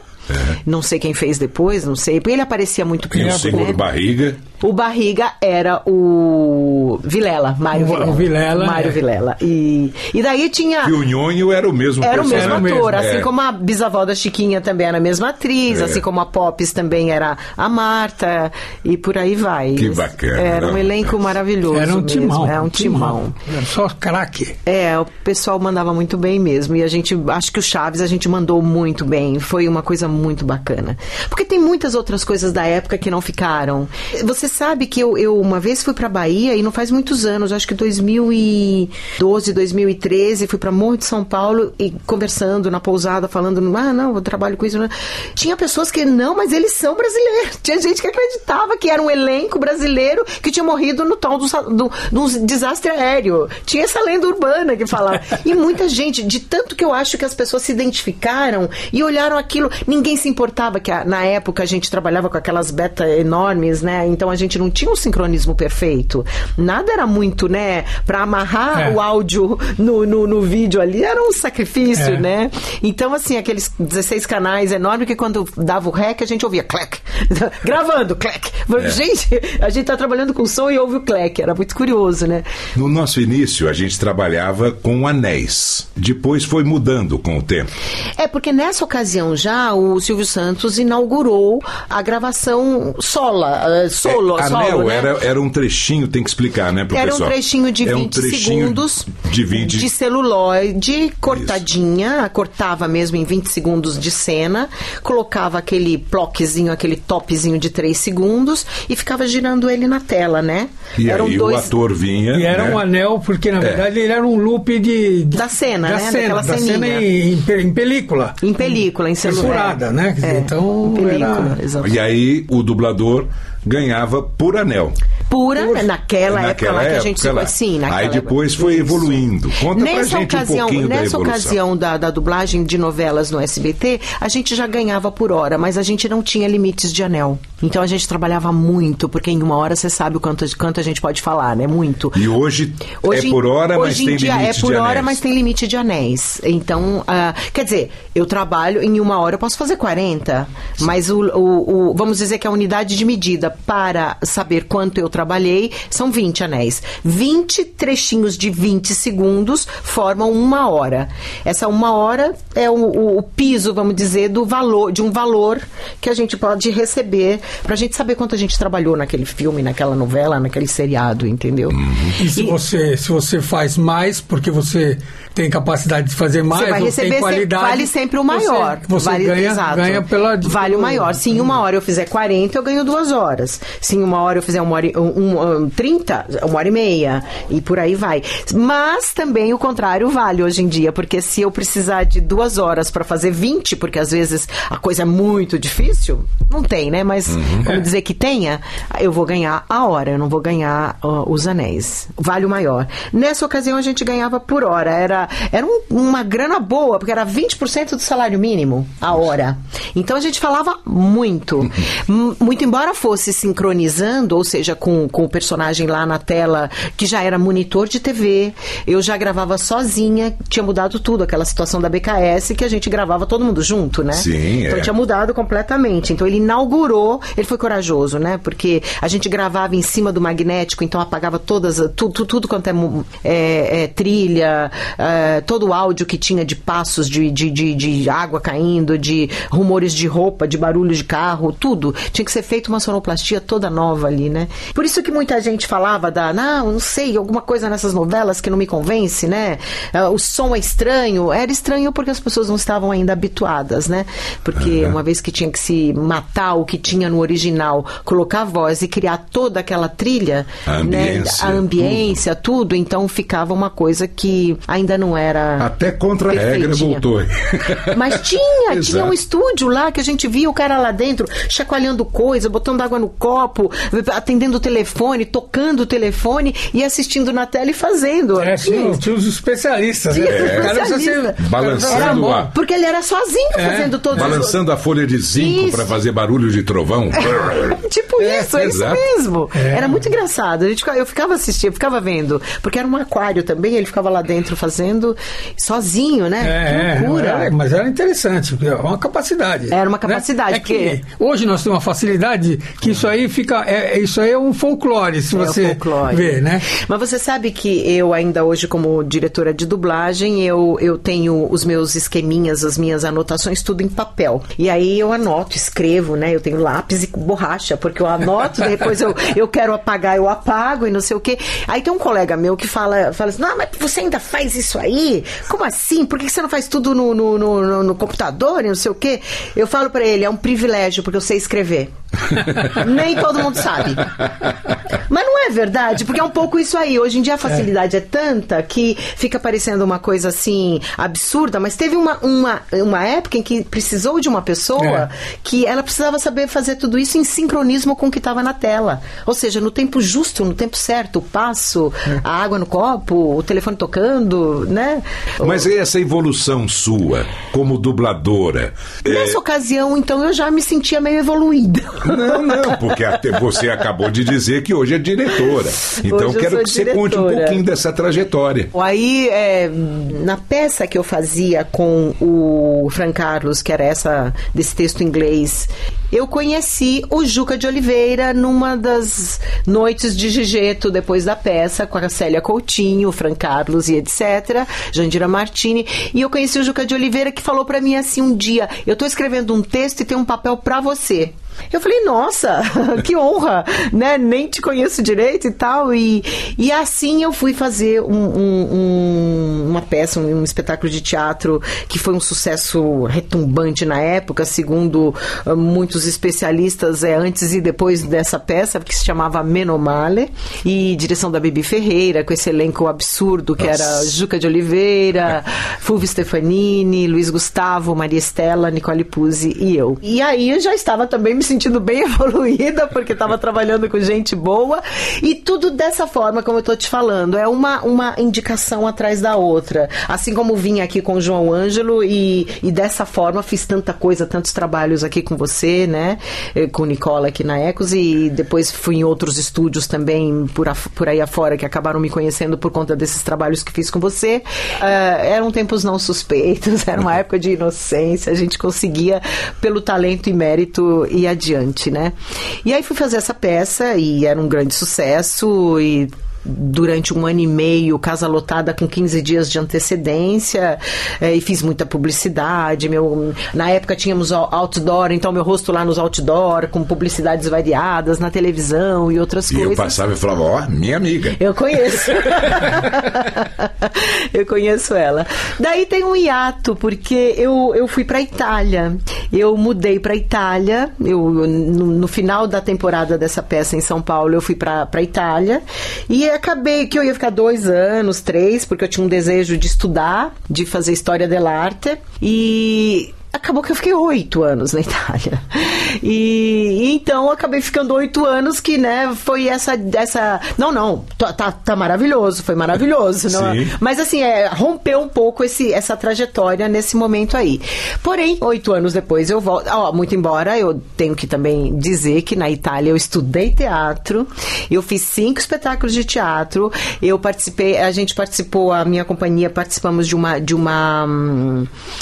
C: Não sei quem fez depois, não sei. Porque ele aparecia muito
A: E o
C: pouco,
A: segundo
C: né?
A: barriga.
C: O Barriga era o Vilela, Mário
B: O-
C: Vilela.
B: o Vilela,
C: Mário
B: é.
C: Vilela. E, e daí tinha...
A: E o Nhonho era o mesmo
C: Era o mesmo ator,
B: mesmo,
C: assim
A: É.
C: como a bisavó da Chiquinha também era a mesma atriz,
A: É.
C: assim como a Pops também era a Marta, e por aí vai.
A: Que bacana,
C: Era um
A: não?
C: elenco maravilhoso.
B: Era um
C: mesmo,
B: timão.
C: Era um timão.
B: Era só craque.
C: É, o pessoal mandava muito bem mesmo. E a gente, acho que o Chaves a gente mandou muito bem. Foi uma coisa muito bacana. Porque tem muitas outras coisas da época que não ficaram. Você sabe que eu, eu uma vez fui pra Bahia e não faz muitos anos, acho que 2012, 2013, fui pra Morro de São Paulo e conversando na pousada, falando, ah, não, eu trabalho com isso. né? Tinha pessoas que, não, mas eles são brasileiros. Tinha gente que acreditava que era um elenco brasileiro que tinha morrido no tal do, do, desastre aéreo. Tinha essa lenda urbana que falava. E muita gente, de tanto que eu acho que as pessoas se identificaram e olharam aquilo, ninguém se importava que na época a gente trabalhava com aquelas beta enormes, né? Então a gente não tinha um sincronismo perfeito. Nada era muito, né? Pra amarrar
B: É.
C: o áudio no, no, no vídeo ali era um sacrifício,
B: É.
C: né? Então, assim, aqueles 16 canais enormes que quando dava o rec, a gente ouvia clec. Gravando, clec. Gente, a gente tá trabalhando com som e ouve o clec. Era muito curioso, né?
A: No nosso início, a gente trabalhava com anéis. Depois foi mudando com o tempo.
C: É, porque nessa ocasião já o Silvio Santos inaugurou a gravação sola, eh, solo,
A: É,
C: solo,
A: anel
C: né?
A: era, era um trechinho, tem que explicar, né, pro
C: Era um
A: pessoal?
C: trechinho de
A: É
C: 20
A: um trechinho
C: segundos
A: de 20
C: celuloide cortadinha, cortava mesmo em 20 segundos de cena, colocava aquele bloquezinho, aquele topzinho de 3 segundos e ficava girando ele na tela, né?
A: E
C: Eram
A: aí o ator vinha.
B: E era
A: né?
B: um anel, porque na verdade ele era um loop de, de-
C: Da cena,
B: da
C: né?
B: cena,
C: Daquela
B: da cena
C: ceninha.
B: em, em em película.
C: Em película, em celular.
B: Perfurada, né?
C: É,
B: então
C: em película,
B: era-.
A: E aí o dublador ganhava por anel.
C: Pura, naquela, época lá que a gente se conhecia. Sim, naquela
A: Aí depois
C: época.
A: foi
C: Isso.
A: evoluindo. Conta pra
C: nessa
A: gente
C: ocasião,
A: um pouquinho da
C: nessa
A: evolução.
C: ocasião da, da dublagem de novelas no SBT, a gente já ganhava por hora, mas a gente não tinha limites de anel. Então a gente trabalhava muito, porque em uma hora você sabe o quanto, quanto a gente pode falar, né? Muito.
A: E hoje,
C: Hoje,
A: é por hora, mas tem limite
C: é por
A: de
C: hora,
A: anéis.
C: mas tem limite de anéis. Então, ah, quer dizer, eu trabalho em uma hora, eu posso fazer 40, mas o, o- o- vamos dizer que a unidade de medida para saber quanto eu trabalhei são 20 anéis. 20 trechinhos de 20 segundos formam uma hora. Essa uma hora é o, o- o piso, vamos dizer, do valor, de um valor que a gente pode receber pra gente saber quanto a gente trabalhou naquele filme, naquela novela, naquele seriado, entendeu?
B: E se
C: E-
B: você, se você faz mais, porque você tem capacidade de fazer mais,
C: Você vai receber
B: tem
C: sempre-
B: qualidade,
C: vale sempre o maior.
B: Você, você
C: vale,
B: ganha,
C: exato.
B: ganha pela...
C: Vale o maior. Se em uma hora eu fizer 40, eu ganho duas horas. Se em uma hora eu fizer uma hora, um, um, 30, uma hora e meia. E por aí vai. Mas também o contrário vale hoje em dia, porque se eu precisar de duas horas para fazer 20, porque às vezes a coisa é muito difícil, não tem, né? Mas vamos dizer que tenha, eu vou ganhar a hora, eu não vou ganhar ó, os anéis. Vale o maior. Nessa ocasião a gente ganhava por hora. Era, era um- uma grana boa, porque era 20% do salário mínimo a hora. Então a gente falava muito. M- muito embora fosse sincronizando, ou seja, com, com o personagem lá na tela, que já era monitor de TV, eu já gravava sozinha, tinha mudado tudo, aquela situação da BKS, que a gente gravava todo mundo junto, né?
A: Sim,
C: Então
A: é.
C: tinha mudado completamente. Então ele inaugurou, ele foi corajoso, né? Porque a gente gravava em cima do magnético, então apagava todas, tudo, tudo quanto é, é, é, trilha, é, todo o áudio que tinha de passos, de, de, de, de água caindo, de rumores de roupa, de barulho de carro, tudo. Tinha que ser feito uma sonoplastia toda nova ali, né? Por isso que muita gente falava da, não, não sei, alguma coisa nessas novelas que não me convence, né? Ah, O som é estranho. Era estranho porque as pessoas não estavam ainda habituadas, né? Porque uma vez que tinha que se matar o que tinha no original, colocar a voz e criar toda aquela trilha,
A: A
C: né?
A: ambiência,
C: A ambiência, tudo. então ficava uma coisa que ainda não era.
A: Até contra a regra voltou.
C: Mas tinha, tinha um estúdio lá que a gente via o cara lá dentro chacoalhando coisa, botando água no copo, atendendo o telefone, tocando o telefone e assistindo na tela e fazendo.
B: É, tinha, tinha os especialistas.
C: Tinha
B: né?
C: os
B: precisa
C: especialistas.
B: ser-
A: Balançando
C: Era bom,
A: a-
C: porque ele era sozinho fazendo todos os
A: Balançando a folha de zinco
C: Isso.
A: para fazer barulho de trovão.
C: Tipo isso, é isso
A: exato.
C: mesmo. Era muito engraçado. A gente, eu ficava assistindo, eu ficava vendo. Porque era um aquário também, ele ficava lá dentro fazendo sozinho, né?
B: É,
C: que
B: é,
C: loucura.
B: era- mas era interessante, porque é uma capacidade.
C: Era uma
B: né?
C: capacidade,
B: É que hoje nós temos uma facilidade que isso aí fica. É, isso aí é um folclore, se
C: É
B: você
C: folclore.
B: ver, né?
C: Mas você sabe que eu ainda hoje, como diretora de dublagem, eu, eu tenho os meus esqueminhas, as minhas anotações, tudo em papel. E aí eu anoto, escrevo, né? Eu tenho lápis e borracha, porque eu anoto, depois eu, eu quero apagar, eu apago e não sei o quê. Aí tem um colega meu que fala, fala assim, não, mas você ainda faz isso aí? Como assim? Por que você não faz tudo no, no, no, no- computador e não sei o quê? Eu falo pra ele, é um privilégio, porque eu sei escrever. Nem todo mundo sabe. Mas não é verdade, porque é um pouco isso aí. Hoje em dia a facilidade é, tanta que fica parecendo uma coisa assim absurda, mas teve uma, uma, uma época em que precisou de uma pessoa é. que ela precisava saber fazer tudo isso em sincronismo com o que estava na tela. Ou seja, no tempo justo, no tempo certo, o passo, é. a água no copo, o telefone tocando, né?
A: Mas essa evolução sua como dubladora?
C: Nessa é... ocasião, então, eu já me sentia meio evoluída.
A: Não, não, porque até você acabou de dizer que hoje é diretora. Então quero que
C: diretora.
A: você conte um pouquinho dessa trajetória.
C: Aí, é, na peça que eu fazia com o Fran Carlos, que era essa desse texto inglês, eu conheci o Juca de Oliveira numa das noites de Gigeto, depois da peça, com a Célia Coutinho, Fran Carlos e etc., Jandira Martini. E eu conheci o Juca de Oliveira que falou para mim assim um dia: eu estou escrevendo um texto e tem um papel para você. Eu falei, nossa, que honra, né? Nem te conheço direito e tal. E, e assim eu fui fazer um, um, um, uma peça, um, espetáculo de teatro que foi um sucesso retumbante na época, segundo uh, muitos especialistas, é, antes e depois dessa peça, que se chamava Menomale, e direção da Bibi Ferreira, com esse elenco absurdo que nossa. era Juca de Oliveira, Fulvio Stefanini, Luiz Gustavo, Maria Estela, Nicole Puzzi e eu. E aí eu já estava também me sentindo bem evoluída, porque estava trabalhando com gente boa. E tudo dessa forma, como eu estou te falando, é uma, uma indicação atrás da outra. Assim como vim aqui com o João Ângelo e, e dessa forma fiz tanta coisa, tantos trabalhos aqui com você, né? Eh, com Nicola aqui na Ecos e depois fui em outros estúdios também por, por aí afora que acabaram me conhecendo por conta desses trabalhos que fiz com você. Uh, eram tempos não suspeitos, era uma época de inocência, a gente conseguia, pelo talento e mérito, e a adiante, né? E aí fui fazer essa peça e era um grande sucesso e durante um ano e meio, casa lotada com 15 dias de antecedência, é, e fiz muita publicidade. Meu, na época tínhamos outdoor, então meu rosto lá nos outdoor, com publicidades variadas na televisão e outras
A: e
C: coisas.
A: E eu passava e falava, ó, oh, minha amiga.
C: Eu conheço. eu conheço ela. Daí tem um hiato, porque eu, eu fui pra Itália. Eu mudei pra Itália, eu, no, no final da temporada dessa peça em São Paulo, eu fui pra, pra Itália, e acabei que eu ia ficar dois anos, três, porque eu tinha um desejo de estudar, de fazer história dell'arte. E acabou que eu fiquei oito anos na Itália. E então acabei ficando oito anos que, né, foi essa. essa não, não, tá, tá, tá maravilhoso, foi maravilhoso. Não, é? mas assim, é, rompeu um pouco esse, essa trajetória nesse momento aí. Porém, oito anos depois eu volto. Ó, muito embora eu tenho que também dizer que na Itália eu estudei teatro, eu fiz cinco espetáculos de teatro, eu participei, a gente participou, a minha companhia participamos de uma de uma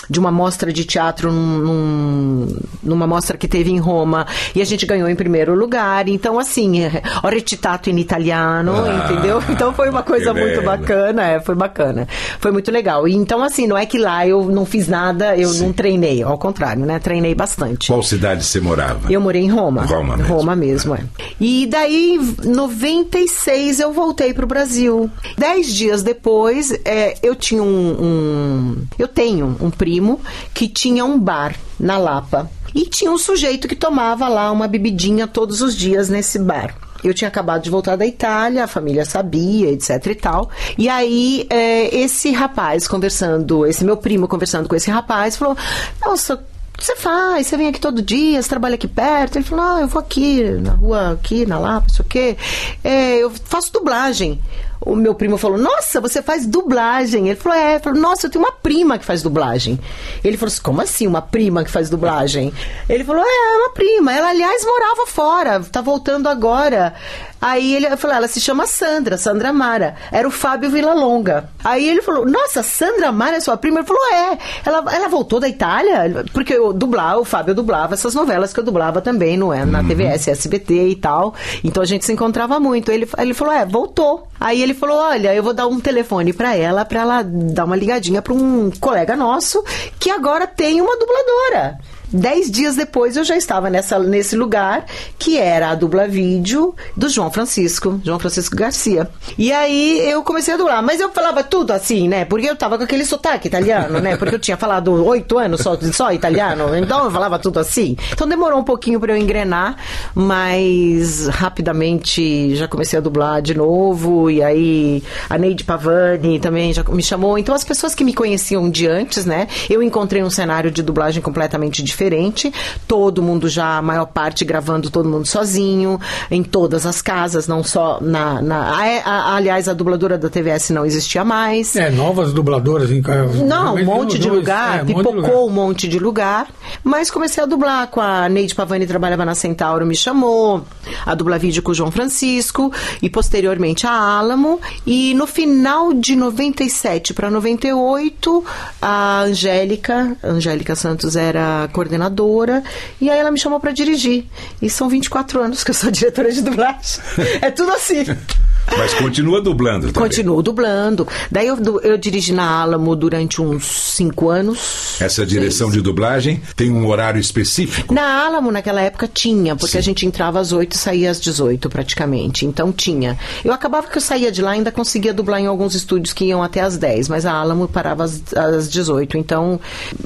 C: de uma mostra de teatro teatro num, numa mostra que teve em Roma e a gente ganhou em primeiro lugar. Então, assim, ho recitato in italiano, ah, entendeu? Então foi uma coisa muito bacana, é, foi bacana. Foi muito legal. E, então, assim, não é que lá eu não fiz nada, eu Sim. não treinei, ao contrário, né? Treinei bastante.
A: Qual cidade você morava?
C: Eu morei em Roma.
A: Roma mesmo.
C: Roma mesmo, é. E daí, em 96, eu voltei pro Brasil. Dez dias depois, é, eu tinha um, um. Eu tenho um primo que tinha um bar na Lapa. E tinha um sujeito que tomava lá uma bebidinha todos os dias nesse bar. Eu tinha acabado de voltar da Itália, a família sabia, etc e tal. E aí, é, esse rapaz conversando, esse meu primo conversando com esse rapaz, falou: Nossa, você faz? Você vem aqui todo dia, você trabalha aqui perto? Ele falou, ah, eu vou aqui, na rua, aqui, na Lapa, isso o quê. É, eu faço dublagem o meu primo falou: Nossa, você faz dublagem. Ele falou: É. Falou, Nossa, eu tenho uma prima que faz dublagem. Ele falou assim: Como assim, uma prima que faz dublagem? Ele falou: É, uma prima. Ela, aliás, morava fora, tá voltando agora. Aí ele falou: Ela se chama Sandra, Sandra Mara. Era o Fábio Villalonga. Aí ele falou: Nossa, Sandra Mara é sua prima? Ele falou: É. Ela, ela voltou da Itália? Porque eu dublava, o Fábio dublava essas novelas que eu dublava também, não é? Na uhum. TVS, SBT e tal. Então a gente se encontrava muito. Ele, ele falou: É, voltou. Aí ele falou: Olha, eu vou dar um telefone para ela, para ela dar uma ligadinha para um colega nosso que agora tem uma dubladora. Dez dias depois eu já estava nessa, nesse lugar, que era a dubla vídeo do João Francisco, João Francisco Garcia. E aí eu comecei a dublar, mas eu falava tudo assim, né? Porque eu tava com aquele sotaque italiano, né? Porque eu tinha falado oito anos só, só italiano, então eu falava tudo assim. Então demorou um pouquinho para eu engrenar, mas rapidamente já comecei a dublar de novo, e aí a Neide Pavani também já me chamou. Então as pessoas que me conheciam de antes, né? Eu encontrei um cenário de dublagem completamente diferente, todo mundo já, a maior parte gravando todo mundo sozinho, em todas as casas, não só na. na a, a, aliás, a dubladora da TVS não existia mais.
B: É, novas dubladoras em
C: Não, um monte de lugar, é, pipocou um monte de lugar. um monte de lugar. Mas comecei a dublar com a Neide Pavani, trabalhava na Centauro, me chamou, a dubla vídeo com o João Francisco, e posteriormente a Álamo. E no final de 97 para 98, a Angélica, Angélica Santos era coordenadora, e aí ela me chamou para dirigir. E são 24 anos que eu sou diretora de dublagem. é tudo assim.
A: Mas continua dublando também.
C: Continuo dublando. Daí eu, eu dirigi na Alamo durante uns cinco anos.
A: Essa direção seis. de dublagem tem um horário específico?
C: Na Alamo, naquela época, tinha, porque Sim. a gente entrava às oito e saía às dezoito, praticamente. Então tinha. Eu acabava que eu saía de lá ainda conseguia dublar em alguns estúdios que iam até às dez, mas a Alamo parava às, às 18. Então,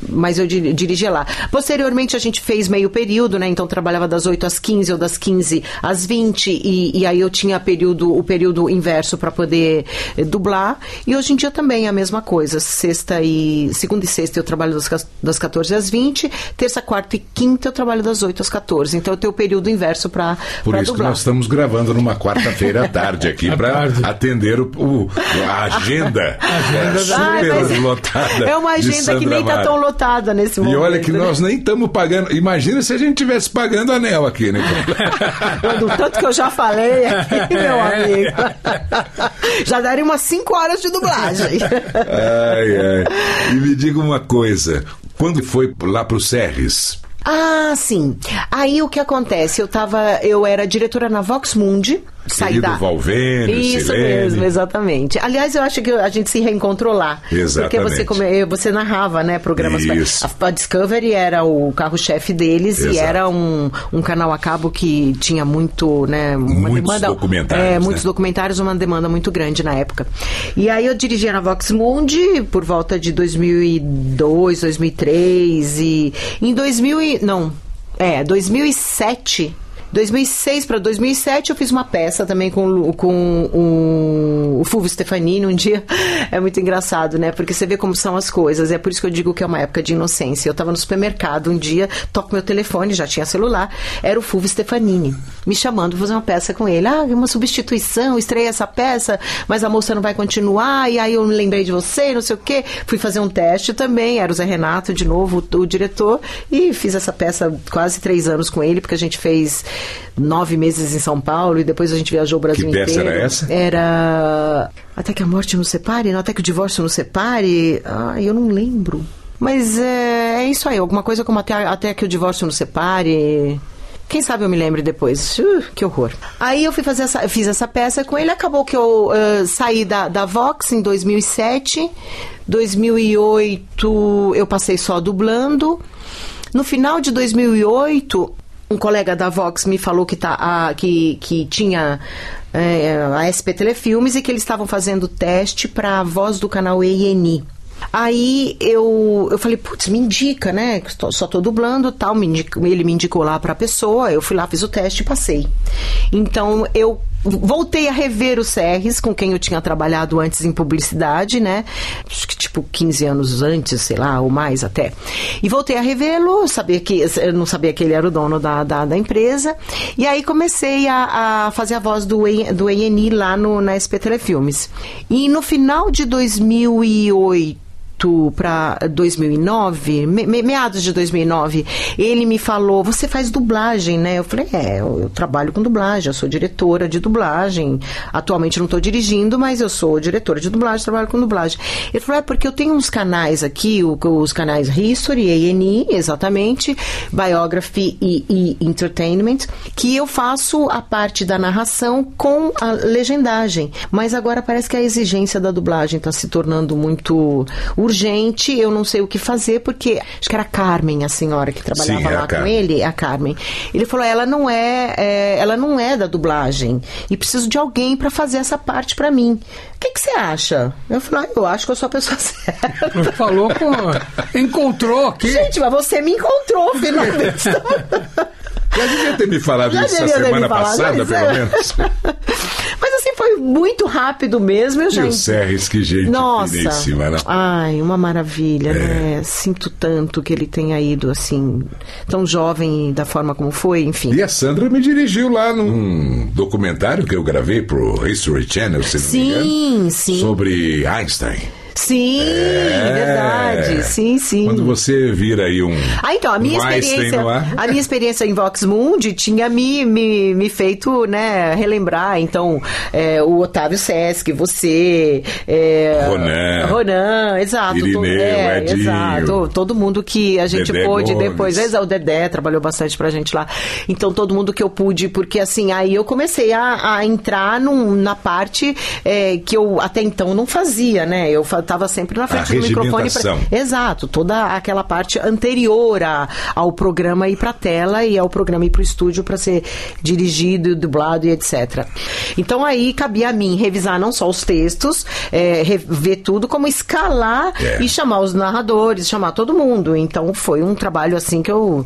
C: mas eu dirigia lá. Posteriormente, a gente fez meio período, né? Então trabalhava das oito às quinze ou das quinze às vinte, e, e aí eu tinha período, o período período inverso para poder eh, dublar. E hoje em dia também é a mesma coisa. Sexta e. Segunda e sexta eu trabalho das, das 14 às 20, terça, quarta e quinta eu trabalho das 8 às 14. Então eu tenho o período inverso para
A: Por pra isso
C: dublar.
A: que nós estamos gravando numa quarta-feira à tarde aqui para atender o, o, a agenda. agenda é, super lotada.
C: É uma agenda que nem está tão lotada nesse momento.
A: E olha que né? nós nem estamos pagando. Imagina se a gente tivesse pagando anel aqui, né?
C: Do tanto que eu já falei aqui, meu amigo. Já daria umas 5 horas de dublagem.
A: ai, ai. E me diga uma coisa: quando foi lá pro Serres?
C: Ah, sim. Aí o que acontece? Eu tava, eu era diretora na Vox Mundi
A: sair da... Valvene,
C: Isso
A: Silene.
C: mesmo, exatamente. Aliás, eu acho que a gente se reencontrou lá.
A: Exatamente.
C: Porque você, come... você narrava, né, programas.
A: Isso.
C: A Discovery era o carro-chefe deles Exato. e era um, um canal a cabo que tinha muito, né,
A: uma muitos demanda, documentários. É,
C: né? muitos documentários, uma demanda muito grande na época. E aí eu dirigia na Vox Mundi por volta de 2002, 2003 e em 2000 e, não, é, 2007 2006 para 2007 eu fiz uma peça também com, com o, o Fulvio Stefanini um dia. É muito engraçado, né? Porque você vê como são as coisas. É por isso que eu digo que é uma época de inocência. Eu estava no supermercado um dia, toco meu telefone, já tinha celular. Era o Fulvio Stefanini me chamando para fazer uma peça com ele. Ah, uma substituição, estreia essa peça, mas a moça não vai continuar. E aí eu me lembrei de você, não sei o quê. Fui fazer um teste também. Era o Zé Renato, de novo, o, o diretor. E fiz essa peça quase três anos com ele, porque a gente fez nove meses em São Paulo e depois a gente viajou o Brasil
A: que
C: peça
A: inteiro. era essa?
C: Era Até que a morte nos separe, não? Até que o divórcio nos separe. Ah, eu não lembro. Mas é, é isso aí, alguma coisa como até, até que o divórcio nos separe. Quem sabe eu me lembre depois. Uh, que horror. Aí eu fui fazer essa, fiz essa peça com ele. Acabou que eu uh, saí da, da Vox em 2007. 2008 eu passei só dublando. No final de 2008, um colega da Vox me falou que, tá, a, que, que tinha é, a SP Telefilmes e que eles estavam fazendo teste para a voz do canal ENI. Aí eu, eu falei, putz, me indica, né? Só tô dublando tal. Me ele me indicou lá pra pessoa, eu fui lá, fiz o teste e passei. Então eu voltei a rever o Serres, com quem eu tinha trabalhado antes em publicidade, né? Acho que tipo 15 anos antes, sei lá, ou mais até. E voltei a revê-lo, sabia que eu não sabia que ele era o dono da, da, da empresa. E aí comecei a, a, fazer a voz do, do ENI lá no, na SP Telefilmes. E no final de 2008, para 2009, me, meados de 2009, ele me falou: Você faz dublagem, né? Eu falei: É, eu, eu trabalho com dublagem, eu sou diretora de dublagem. Atualmente não estou dirigindo, mas eu sou diretora de dublagem, trabalho com dublagem. Ele falou: É porque eu tenho uns canais aqui, os canais History, A&E, exatamente, Biography e, e Entertainment, que eu faço a parte da narração com a legendagem. Mas agora parece que a exigência da dublagem está se tornando muito urgente, eu não sei o que fazer, porque acho que era a Carmen, a senhora que trabalhava
A: Sim, é
C: lá com
A: Carmen.
C: ele, a Carmen. Ele falou, ela não é, é, ela não é da dublagem e preciso de alguém para fazer essa parte para mim. O que que você acha? Eu falei, ah, eu acho que eu sou a pessoa certa.
B: Falou com. Encontrou aqui.
C: Gente, mas você me encontrou finalmente.
A: Já devia ter me falado
C: Já
A: isso a
C: devia ter me
A: semana
C: falado,
A: passada, pelo
C: é.
A: menos.
C: Mas assim, foi muito rápido mesmo. Eu
A: E
C: já
A: o Serres, que gente
C: Nossa.
A: finíssima, não?
C: Ai, uma maravilha,
A: É.
C: né? Sinto tanto que ele tenha ido assim, tão jovem da forma como foi, enfim.
A: E a Sandra me dirigiu lá num documentário que eu gravei pro History Channel, se não me engano,
C: Sim, sim.
A: sobre Einstein.
C: Sim,
A: É.
C: verdade. Sim, sim.
A: Quando você vira aí um,
C: Ah, então, a minha
A: um
C: experiência, a minha experiência em Vox Mundi tinha me, me, me feito, né, relembrar, então, é, o Otávio Sesc, você, é,
A: Ronan.
C: Ronan, exato.
A: Irineu,
C: é,
A: Edinho.
C: exato, todo mundo que a gente
A: Dedé
C: pôde
A: Gomes.
C: depois, o Dedé trabalhou bastante pra gente lá, então todo mundo que eu pude, porque assim, aí eu comecei a, a entrar num- na parte é, que eu até então não fazia, né, eu fa- tava sempre na frente do microfone. pra-. Exato, toda aquela parte anterior a- ao programa ir pra tela e ao programa ir pro estúdio para ser dirigido, dublado e etc. Então aí cabia a mim revisar não só os textos, é, rever tudo, como escalar
A: É.
C: e chamar os narradores, chamar todo mundo. Então foi um trabalho assim que eu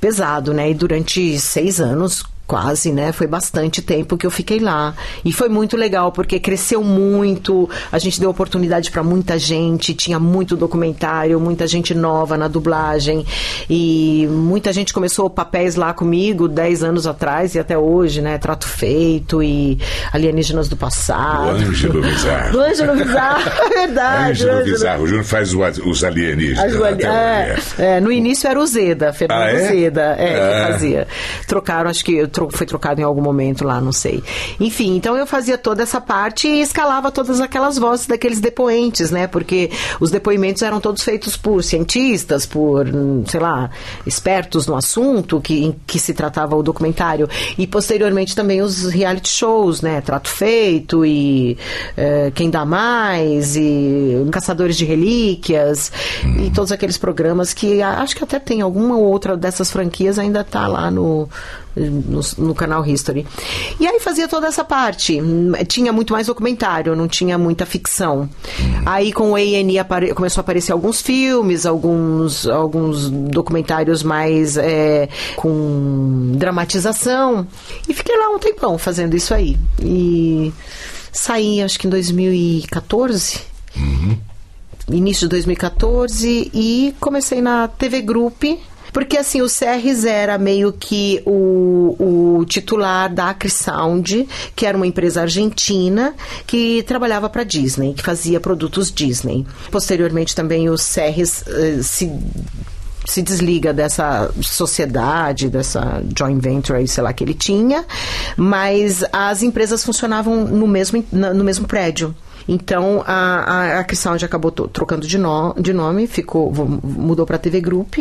C: pesado, né? E durante seis anos quase, né? Foi bastante tempo que eu fiquei lá. E foi muito legal, porque cresceu muito, a gente deu oportunidade para muita gente, tinha muito documentário, muita gente nova na dublagem. E muita gente começou papéis lá comigo 10 anos atrás e até hoje, né? Trato Feito e Alienígenas do
A: o
C: Passado.
A: Ângelo Bizarro.
C: O Ângelo Bizarro, é verdade.
A: Ângelo
C: Ângelo-
A: Bizarro. O Júnior faz o- os alienígenas. até
C: é,
A: é.
C: é, no início era o Zeda, Fernando
A: Ah, é?
C: Zeda, é,
A: Ah.
C: que fazia. Trocaram, acho que foi trocado em algum momento lá, não sei. Enfim, então eu fazia toda essa parte e escalava todas aquelas vozes daqueles depoentes, né? Porque os depoimentos eram todos feitos por cientistas, por, sei lá, espertos no assunto que, em que se tratava o documentário. E posteriormente também os reality shows, né? Trato Feito e eh, Quem Dá Mais e Caçadores de Relíquias e todos aqueles programas que acho que até tem alguma ou outra dessas franquias ainda tá lá no, no, no canal History. E aí fazia toda essa parte. Hum, Tinha muito mais documentário, não tinha muita ficção. Aí com o apare- começou a aparecer alguns filmes, alguns, alguns documentários mais é, com dramatização. E fiquei lá um tempão fazendo isso aí. E saí, acho que em 2014 início de 2014 e comecei na TV Group. Porque assim, o Serres era meio que o, o titular da Acre Sound, que era uma empresa argentina que trabalhava para Disney, que fazia produtos Disney. Posteriormente também o Serres eh, se se desliga dessa sociedade, dessa joint venture, sei lá, que ele tinha, mas as empresas funcionavam no mesmo, no mesmo prédio. Então a, a, a Crisound acabou trocando de, no, de nome, ficou, mudou para a TV Group.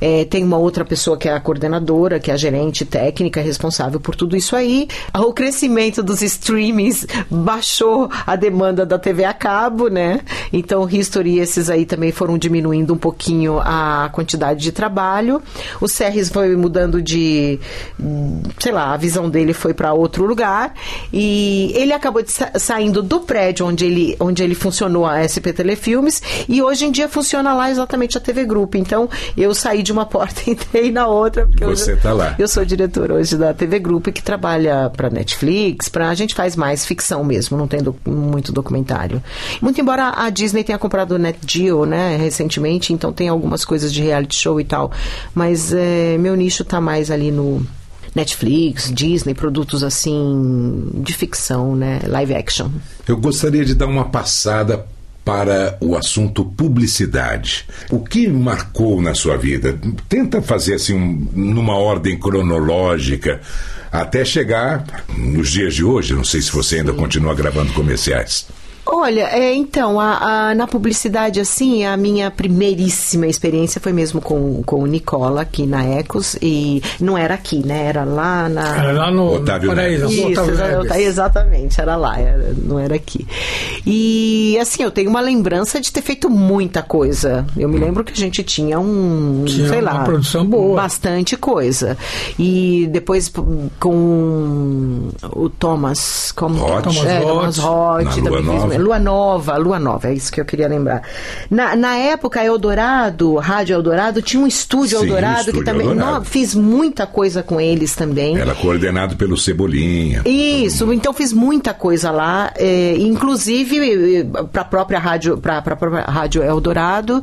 C: É, tem uma outra pessoa que é a coordenadora, que é a gerente técnica responsável por tudo isso aí. O crescimento dos streamings baixou a demanda da TV a cabo, né? Então History esses aí também foram diminuindo um pouquinho a quantidade de trabalho. O Serres foi mudando de, sei lá, a visão dele foi para outro lugar e ele acabou sa- saindo do prédio onde ele, onde ele funcionou a SP Telefilmes e hoje em dia funciona lá exatamente a TV Grupo. Então eu saí de uma porta e entrei na outra.
A: Você
C: eu,
A: tá lá.
C: Eu sou diretora hoje da TV Grupo que trabalha para Netflix, para a gente faz mais ficção mesmo, não tem doc- muito documentário. Muito embora a Disney tenha comprado o Net Geo, né, recentemente, então tem algumas coisas de reality show e tal, mas é, meu nicho tá mais ali no Netflix, Disney, produtos assim de ficção, né, live action.
A: Eu gostaria de dar uma passada para o assunto publicidade. O que marcou na sua vida? Tenta fazer assim um- numa ordem cronológica até chegar nos dias de hoje. Não sei se você ainda continua gravando comerciais.
C: Olha, é, então, a, a- na publicidade, assim, a minha primeiríssima experiência foi mesmo com, com o Nicola, aqui na Ecos, e não era aqui, né? Era lá na...
B: Era lá no
A: Otávio
B: Paraíso,
A: Neves.
C: Isso,
B: Otávio
C: exa-
B: Neves.
C: exatamente, era lá, era- não era aqui. E assim, eu tenho uma lembrança de ter feito muita coisa. Eu me lembro que a gente tinha um,
B: Tinha
C: sei
B: uma
C: lá,
B: produção boa.
C: bastante coisa. E depois com o Thomas, como.
B: Thomas
C: é,
B: Roth.
C: Thomas Roth,
A: Na
C: também
A: Lua
C: fiz-
A: Nova.
C: Lua Nova, Lua Nova, é isso que eu queria lembrar. Na, na época, Eldorado, Rádio Eldorado, tinha um estúdio
A: Sim,
C: Eldorado que
A: Estúdio
C: também.
A: Eldorado.
C: Não, fiz muita coisa com eles também.
A: Era coordenado pelo Cebolinha.
C: Isso, então fiz muita coisa lá, eh, inclusive para a própria rádio, para a própria rádio Eldorado.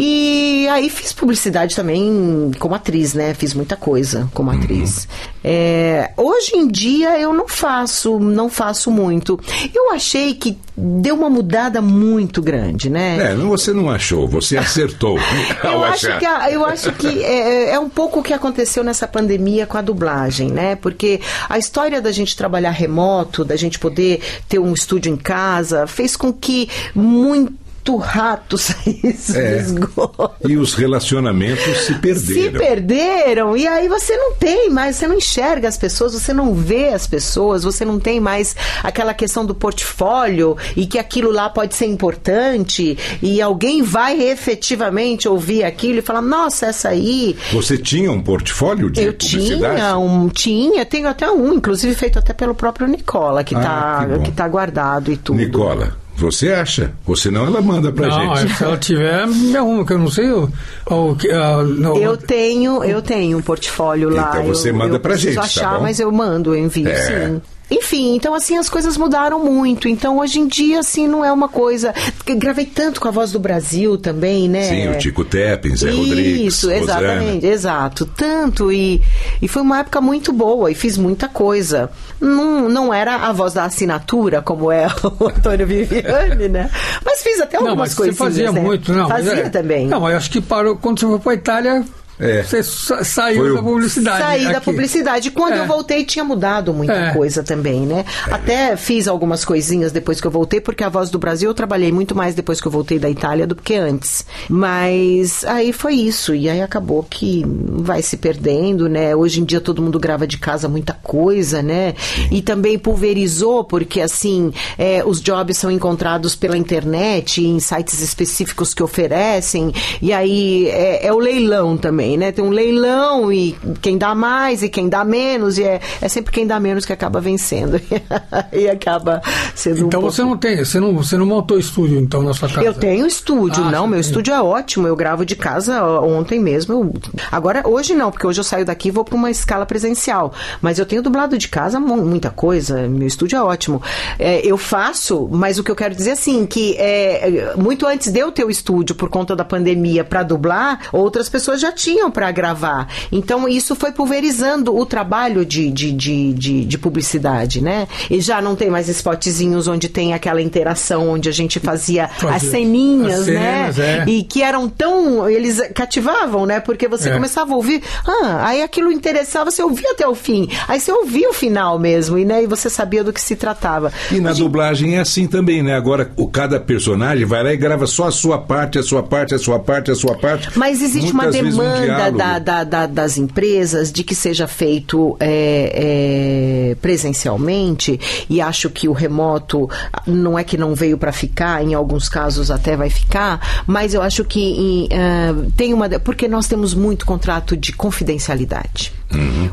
C: E aí fiz publicidade também como atriz, né? Fiz muita coisa como atriz. Eh, hoje em dia eu não faço, não faço muito. Eu achei que deu uma mudada muito grande, né?
A: É, não, você não achou, você acertou.
C: Eu acho que, eu acho que é, é um pouco o que aconteceu nessa pandemia com a dublagem, né? Porque a história da gente trabalhar remoto, da gente poder ter um estúdio em casa, fez com que muito rato saísse
A: É.
C: do esgoto.
A: E os relacionamentos se perderam.
C: Se perderam, e aí você não tem mais, você não enxerga as pessoas, você não vê as pessoas, você não tem mais aquela questão do portfólio e que aquilo lá pode ser importante e alguém vai efetivamente ouvir aquilo e falar: nossa, essa aí.
A: Você tinha um portfólio de
C: Eu tinha um, tinha, tenho até um, inclusive feito até pelo próprio Nicola, que
A: Ah,
C: tá,
A: que
C: tá guardado e tudo.
A: Nicola, você acha? Ou senão ela manda pra
B: Não,
A: gente.
B: se ela tiver, me arruma, que eu não sei o, o que. ah, não,
C: Eu tenho, eu tenho um portfólio lá.
A: Então você
C: eu,
A: manda
C: eu
A: pra
C: preciso
A: gente, tá
C: achar,
A: bom?
C: mas eu mando, eu envio,
A: É.
C: sim. Enfim, então assim, as coisas mudaram muito. Então, hoje em dia, assim, não é uma coisa. Gravei tanto com a voz do Brasil também, né?
A: Sim, o Tico Teppin, Zé Rodrigues,
C: Isso,
A: Rosana.
C: exatamente, exato. Tanto, e, e foi uma época muito boa, e fiz muita coisa. Não, não era a voz da assinatura, como é o Antônio Viviane, né? Mas fiz até algumas
B: mas você
C: coisas.
B: fazia
C: né?
B: muito, não.
C: Fazia
B: é.
C: também.
B: Não, mas eu acho que parou quando você foi para Itália.
A: É.
B: Você sa- saiu
A: Foi
B: da publicidade.
C: Saí da
B: aqui.
C: publicidade. Quando
B: É.
C: eu voltei, tinha mudado muita
B: É.
C: coisa também, né? Até fiz algumas coisinhas depois que eu voltei, porque a Voz do Brasil eu trabalhei muito mais depois que eu voltei da Itália do que antes. Mas aí foi isso. E aí acabou que vai se perdendo, né? Hoje em dia todo mundo grava de casa muita coisa, né? E também pulverizou, porque assim, é, os jobs são encontrados pela internet, em sites específicos que oferecem. E aí é, é o leilão também, né? Tem um leilão e quem dá mais e quem dá menos, e é, é sempre quem dá menos que acaba vencendo. e acaba sendo
B: Então
C: um
B: você
C: pouco...
B: não tem, você não, você não montou estúdio então na sua casa?
C: Eu tenho estúdio,
B: Ah,
C: não,
B: você
C: meu
B: tem.
C: estúdio é ótimo, eu gravo de casa ontem mesmo. eu- Agora, hoje não, porque hoje eu saio daqui e vou para uma escala presencial. Mas eu tenho dublado de casa mu- muita coisa, meu estúdio é ótimo. É, eu faço, mas o que eu quero dizer assim, que é, muito antes de eu ter o estúdio por conta da pandemia para dublar, outras pessoas já tinham para gravar. Então isso foi pulverizando o trabalho de, de, de, de, de publicidade, né? E já não tem mais spotzinhos onde tem aquela interação, onde a gente fazia as
B: Fazia
C: ceninhas,
B: as
C: né?
B: cenas, é.
C: E que eram tão. Eles cativavam, né? Porque você
B: É.
C: começava a ouvir, ah, aí aquilo interessava, você ouvia até o fim. Aí você ouvia o final mesmo, e, né, e você sabia do que se tratava.
A: E na dublagem é assim também, né? Agora, o, cada personagem vai lá e grava só a sua parte, a sua parte, a sua parte, a sua parte.
C: Mas existe uma
A: Muitas vezes um
C: demanda da- da- da- das empresas de que seja feito é, é, presencialmente, e acho que o remoto não é que não veio para ficar, em alguns casos até vai ficar, mas eu acho que em, ah, tem uma. Porque nós temos muito contrato de confidencialidade.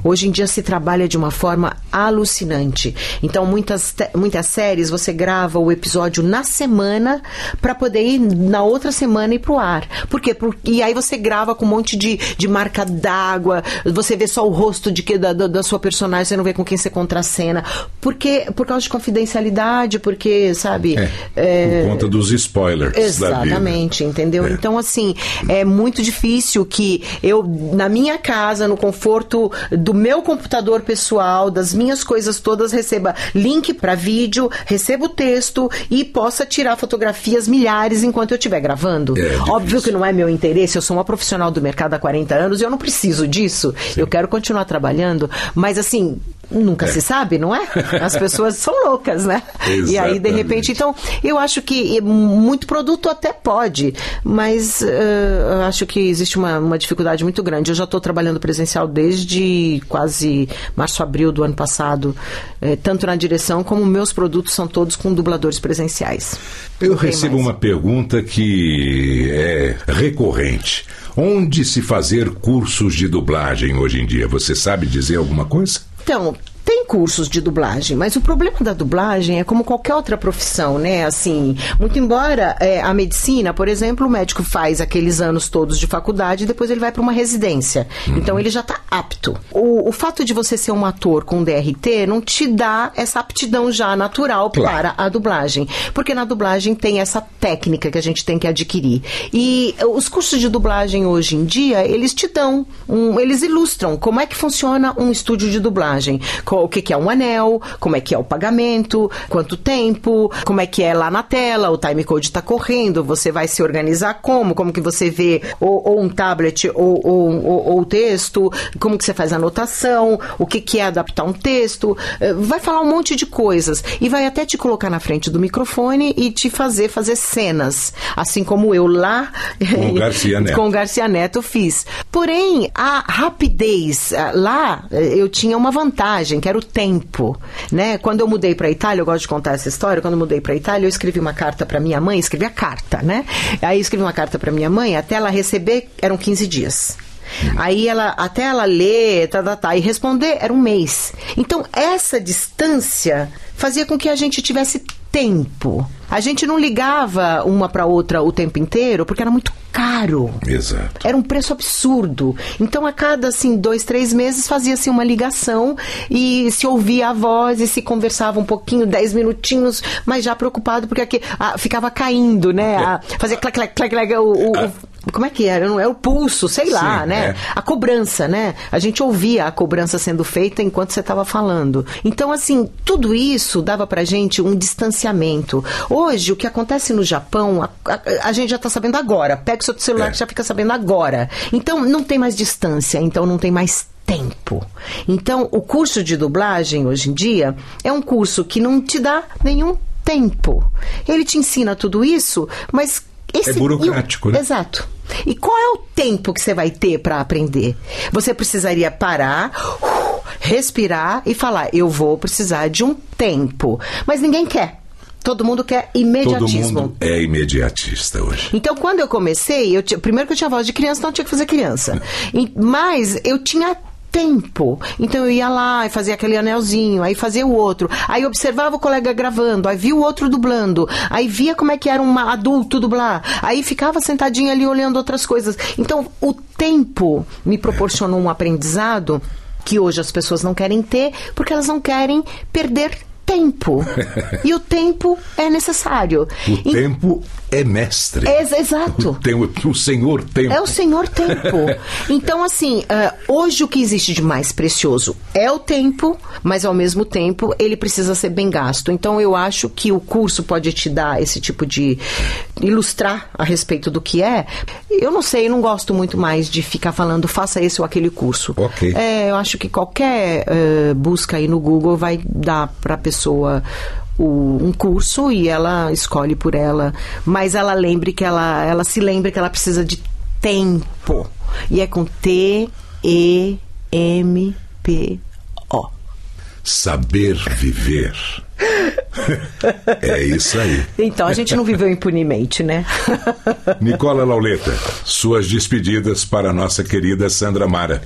C: Hoje em dia se trabalha de uma forma alucinante. Então, muitas, muitas séries você grava o episódio na semana para poder ir na outra semana ir pro ar. Por quê? Por- e aí você grava com um monte de, de marca d'água, você vê só o rosto de que, da, da, da sua personagem, você não vê com quem você contracena. Porque, por causa de confidencialidade, porque, sabe?
A: É,
C: é,
A: Por conta dos spoilers da.
C: Exatamente, entendeu?
A: É.
C: Então, assim, é muito difícil que eu, na minha casa, no conforto do meu computador pessoal, das minhas coisas todas, receba link para vídeo, receba o texto e possa tirar fotografias milhares enquanto eu estiver gravando.
A: É difícil.
C: Óbvio que não é meu interesse, eu sou uma profissional do mercado há 40 anos e eu não preciso disso. Eu quero continuar trabalhando, mas assim, Nunca se sabe, não é? As pessoas são loucas, né? E aí, de
A: Exatamente.
C: repente, então, eu acho que muito produto até pode, mas eh, eu acho que existe uma, uma dificuldade muito grande. Eu já estou trabalhando presencial desde quase março, abril do ano passado, eh, tanto na direção como meus produtos são todos com dubladores presenciais.
A: Eu
C: Não
A: recebo uma pergunta que é recorrente. Onde se fazer cursos de dublagem hoje em dia? Você sabe dizer alguma coisa?
C: Então, tem cursos de dublagem, mas o problema da dublagem é como qualquer outra profissão, né? Assim, muito embora é, a medicina, por exemplo, o médico faz aqueles anos todos de faculdade e depois ele vai para uma residência. Então ele já está apto. O, o fato de você ser um ator com DRT não te dá essa aptidão já natural
A: Claro.
C: para a dublagem, porque na dublagem tem essa técnica que a gente tem que adquirir. E eh, os cursos de dublagem hoje em dia, eles te dão, um- eles ilustram como é que funciona um estúdio de dublagem, co- o que, que é um anel, como é que é o pagamento, quanto tempo, como é que é lá na tela, o time code está correndo, você vai se organizar como, como que você vê ou, ou um tablet ou, ou, ou- texto, como que você faz a anotação, o que, que é adaptar um texto, eh, vai falar um monte de coisas e vai até te colocar na frente do microfone e te fazer fazer cenas, assim como eu lá
A: Com o Garcia Neto.
C: com o Garcia Neto fiz. Porém, a rapidez ah, lá eh, eu tinha uma vantagem, que era o tempo, né? Quando eu mudei para Itália, eu gosto de contar essa história. Quando eu mudei para Itália, eu escrevi uma carta para minha mãe, escrevi a carta, né? Aí escrevi uma carta para minha mãe, até ela receber eram 15 dias. Aí ela, até ela ler, tá, tá, tá, e responder era um mês. Então, essa distância fazia com que a gente tivesse tempo. A gente não ligava uma para outra o tempo inteiro, porque era muito caro.
A: Exato.
C: Era um preço absurdo. Então, a cada assim, dois, três meses fazia-se uma ligação e se ouvia a voz e se conversava um pouquinho, dez minutinhos, mas já preocupado porque aqui, ah, ficava caindo, né? Ah, fazia clac, clac, clac, clac, o, o- o- como é que era? Não é o pulso, sei lá,
A: Sim,
C: né?
A: é.
C: A cobrança, né? A gente ouvia a cobrança sendo feita enquanto você estava falando. Então, assim, tudo isso dava pra gente um distanciamento. Hoje, o que acontece no Japão, a, a- a gente já tá sabendo agora. Pega o seu celular
A: É.
C: que já fica sabendo agora. Então, não tem mais distância, então não tem mais tempo. Então, o curso de dublagem hoje em dia é um curso que não te dá nenhum tempo. Ele te ensina tudo isso, mas esse
A: É burocrático,
C: o-
A: né?
C: Exato. E qual é o tempo que você vai ter para aprender? Você precisaria parar, respirar e falar: eu vou precisar de um tempo. Mas ninguém quer. Todo mundo quer
A: Todo
C: imediatismo.
A: mundo é imediatista hoje.
C: Então, quando eu comecei, eu ti- primeiro que eu tinha voz de criança, eu tinha que fazer criança. E- mas eu tinha tempo. Então eu ia lá e fazia aquele anelzinho, aí fazia o outro. Aí observava o colega gravando, aí via o outro dublando, aí via como é que era um adulto dublar. Aí ficava sentadinha ali olhando outras coisas. Então, o tempo me proporcionou um aprendizado que hoje as pessoas não querem ter, porque elas não querem perder tempo. e o tempo é necessário.
A: O
C: E-
A: tempo é mestre.
C: Ex- exato.
A: O, tem- o senhor tempo.
C: É o senhor tempo. Então, assim, ah, hoje o que existe de mais precioso é o tempo, mas ao mesmo tempo ele precisa ser bem gasto. Então, eu acho que o curso pode te dar esse tipo de. ilustrar a respeito do que é. Eu não sei, eu não gosto muito mais de ficar falando faça esse ou aquele curso.
A: Ok.
C: É, eu acho que qualquer eh, busca aí no Google vai dar para a pessoa o- um curso e ela escolhe por ela, mas ela lembre que ela, ela se lembre que ela precisa de tempo. E é com T E M P O.
A: Saber viver. É isso aí.
C: Então a gente não viveu impunemente, né?
A: Nicola Lauleta, suas despedidas para a nossa querida Sandra Mara.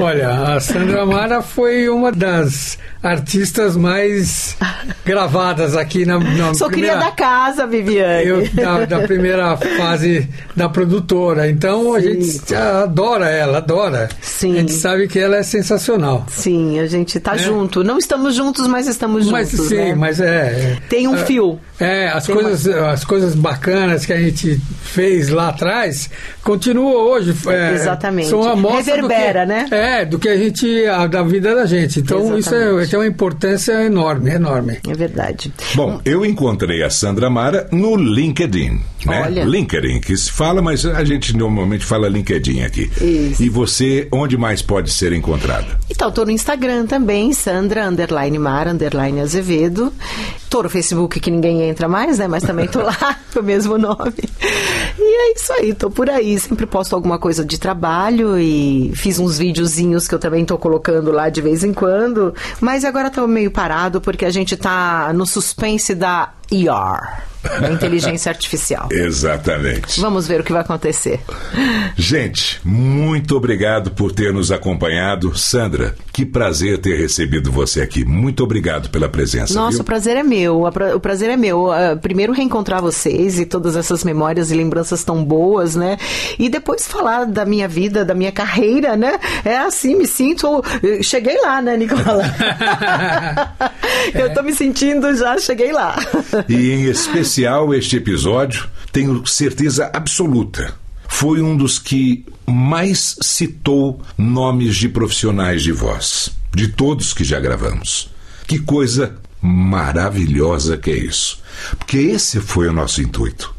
B: Olha, a Sandra Mara foi uma das artistas mais gravadas aqui na, na
C: Sou
B: primeira...
C: cria da casa, Viviane.
B: eu, da, da primeira fase da produtora. Então a
C: Sim.
B: gente adora ela, adora.
C: Sim.
B: A gente sabe que ela é sensacional.
C: Sim, a gente tá
B: É.
C: junto. Não estamos juntos, mas estamos
B: Mas
C: juntos.
B: sim,
C: né?
B: Mas é. É.
C: Tem um fio.
B: É, as
C: Tem
B: coisas, as coisas bacanas que a gente fez lá atrás continuam hoje. é,
C: Exatamente.
B: São uma mostra
C: Reverbera,
B: do que,
C: né?
B: É, do que a gente. a- da vida da gente. Então isso é,
C: Exatamente.
B: tem uma importância enorme, enorme.
C: É verdade.
A: Bom, eu encontrei a Sandra Mara no LinkedIn. Né?
C: Olha.
A: LinkedIn, que se fala, mas a gente normalmente fala LinkedIn aqui.
C: Isso.
A: E você, onde mais pode ser encontrada?
C: Então, tô no Instagram também, Sandra, underline Mara, underline Azevedo. Tô no Facebook, que ninguém entra mais, né? Mas também tô lá, com o mesmo nome. E é isso aí, tô por aí. Sempre posto alguma coisa de trabalho e fiz uns videozinhos que eu também tô colocando lá de vez em quando. Mas agora tô meio parado porque a gente tá no suspense da ER, da inteligência artificial.
A: Exatamente.
C: Vamos ver o que vai acontecer.
A: Gente, muito obrigado por ter nos acompanhado. Sandra, que prazer ter recebido você aqui. Muito obrigado pela presença.
C: Nossa,
A: viu?
C: o prazer é meu. O prazer é meu. Ah, primeiro reencontrar vocês e todas essas memórias e lembranças tão boas, né? E depois falar da minha vida, da minha carreira, né? É assim, me sinto. Cheguei lá, né, Nicola? Eu tô me sentindo já, cheguei lá.
A: E em especial este episódio, tenho certeza absoluta. Foi um dos que mais citou nomes de profissionais de voz, de todos que já gravamos. Que coisa maravilhosa que é isso. Porque esse foi o nosso intuito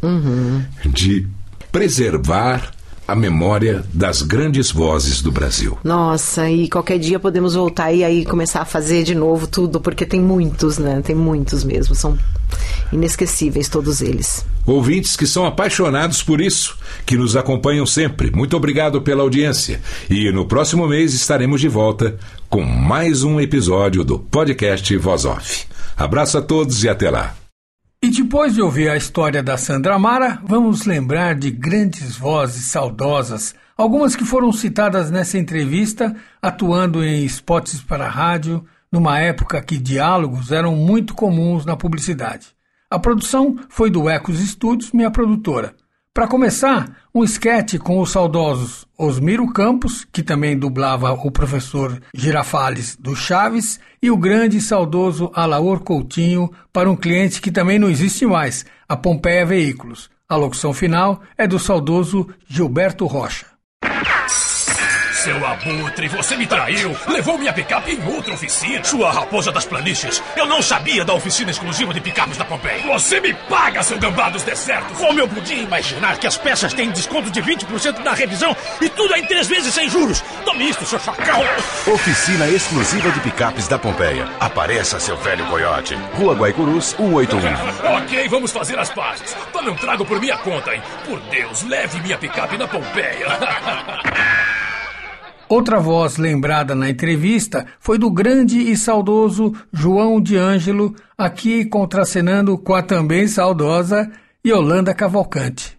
A: de preservar a memória das grandes vozes do Brasil.
C: Nossa, e qualquer dia podemos voltar e aí começar a fazer de novo tudo, porque tem muitos, né? Tem muitos mesmo. São inesquecíveis todos eles.
A: Ouvintes que são apaixonados por isso, que nos acompanham sempre. Muito obrigado pela audiência. E no próximo mês estaremos de volta com mais um episódio do podcast Voz Off. Abraço a todos e até lá.
B: E depois de ouvir a história da Sandra Mara, vamos lembrar de grandes vozes saudosas, algumas que foram citadas nessa entrevista, atuando em spots para rádio, numa época que diálogos eram muito comuns na publicidade. A produção foi do Ecos Studios, minha produtora. Para começar, um esquete com os saudosos Osmiro Campos, que também dublava o professor Girafales do Chaves, e o grande e saudoso Alaor Coutinho para um cliente que também não existe mais, a Pompeia Veículos. A locução final é do saudoso Gilberto Rocha.
E: Seu abutre, você me traiu! Levou minha picape em outra oficina! Sua raposa das planícies! Eu não sabia da oficina exclusiva de picapes da Pompeia! Você me paga, seu gambá dos desertos! Como eu podia imaginar que as peças têm desconto de 20% na revisão e tudo em três vezes sem juros? Tome isto, seu chacal!
F: Oficina exclusiva de picapes da Pompeia. Apareça, seu velho coiote. Rua Guaicurus, 181.
E: ok, vamos fazer as pazes. Tome um trago por minha conta, hein? Por Deus, leve minha picape na Pompeia!
B: Outra voz lembrada na entrevista foi do grande e saudoso João de Ângelo, aqui contracenando com a também saudosa Yolanda Cavalcante.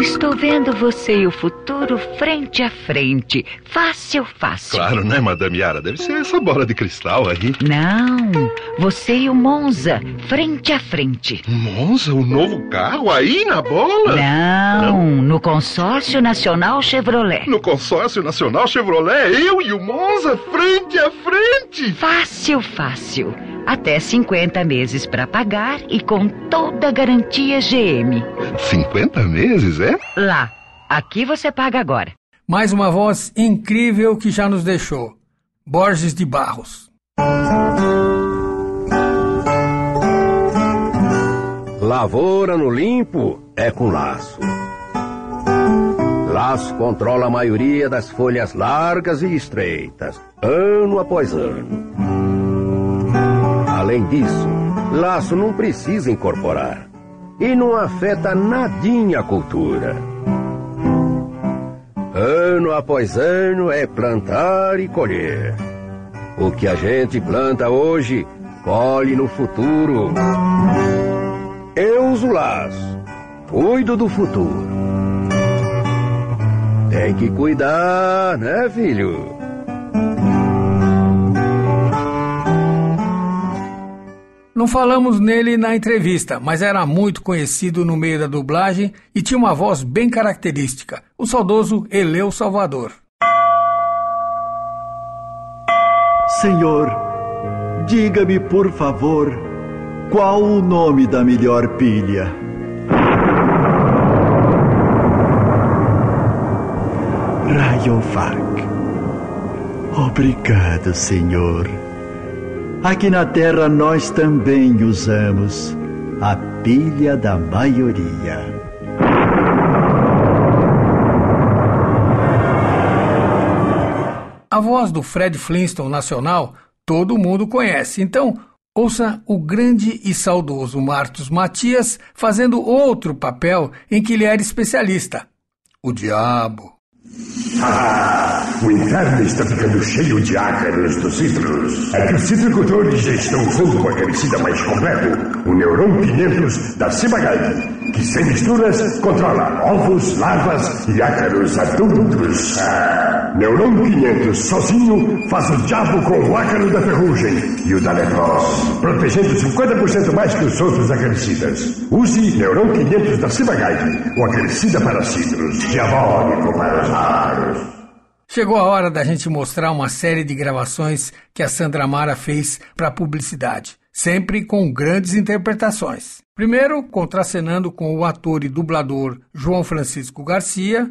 G: Estou vendo você e o futuro frente a frente. Fácil, fácil.
H: Claro, né, Madame Yara? Deve ser essa bola de cristal aí.
G: Não, você e o Monza, frente a frente.
H: Monza, o novo carro aí na bola?
G: Não, no Consórcio Nacional Chevrolet.
H: No consórcio nacional Chevrolet, eu e o Monza frente a frente.
G: Fácil, fácil. Até 50 meses para pagar e com toda a garantia GM.
H: 50 meses, é?
G: Lá. Aqui você paga agora.
B: Mais uma voz incrível que já nos deixou. Borges de Barros.
I: Lavoura no limpo é com laço. Laço controla a maioria das folhas largas e estreitas, ano após ano. Além disso, laço não precisa incorporar e não afeta nadinha a cultura. Ano após ano é plantar e colher. O que a gente planta hoje, colhe no futuro. Eu uso laço, cuido do futuro. Tem que cuidar, né, filho?
B: Não falamos nele na entrevista, mas era muito conhecido no meio da dublagem e tinha uma voz bem característica, o saudoso Eleu Salvador.
J: Senhor, Diga-me, por favor, qual o nome da melhor pilha? Rayovac. Obrigado, Senhor. Aqui na Terra nós também usamos a pilha da maioria.
B: A voz do Fred Flintstone nacional todo mundo conhece. Então, ouça o grande e saudoso Marcos Matias fazendo outro papel em que ele era especialista: o Diabo.
K: Ah, o inverno está ficando cheio de ácaros dos citros. É que os citricultores já estão usando o herbicida mais completo, o Neuron 500 da Cibagai, que sem misturas controla ovos, larvas e ácaros adultos. Neuron 500 sozinho faz o diabo com o ácaro da ferrugem e o da leprose, protegendo 50% mais que os outros acaricidas. Use Neuron 500 da Cibagai, o acaricida para citros, diabólico para os ácaros.
B: Chegou a hora da gente mostrar uma série de gravações que a Sandra Mara fez para publicidade, sempre com grandes interpretações. Primeiro, contracenando com o ator e dublador João Francisco Garcia,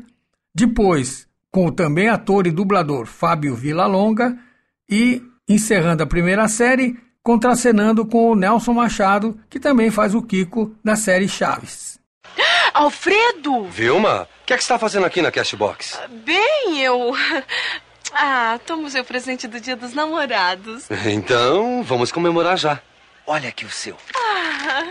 B: depois com o também ator e dublador Fábio Villalonga e, encerrando a primeira série, contracenando com o Nelson Machado, que também faz o Kiko da série Chaves.
L: Alfredo!
M: Vilma, o que é que você está fazendo aqui na Castbox?
L: Bem, eu. Ah, toma o seu presente do Dia dos Namorados.
M: Então, vamos comemorar já. Olha aqui o seu.
L: Ah.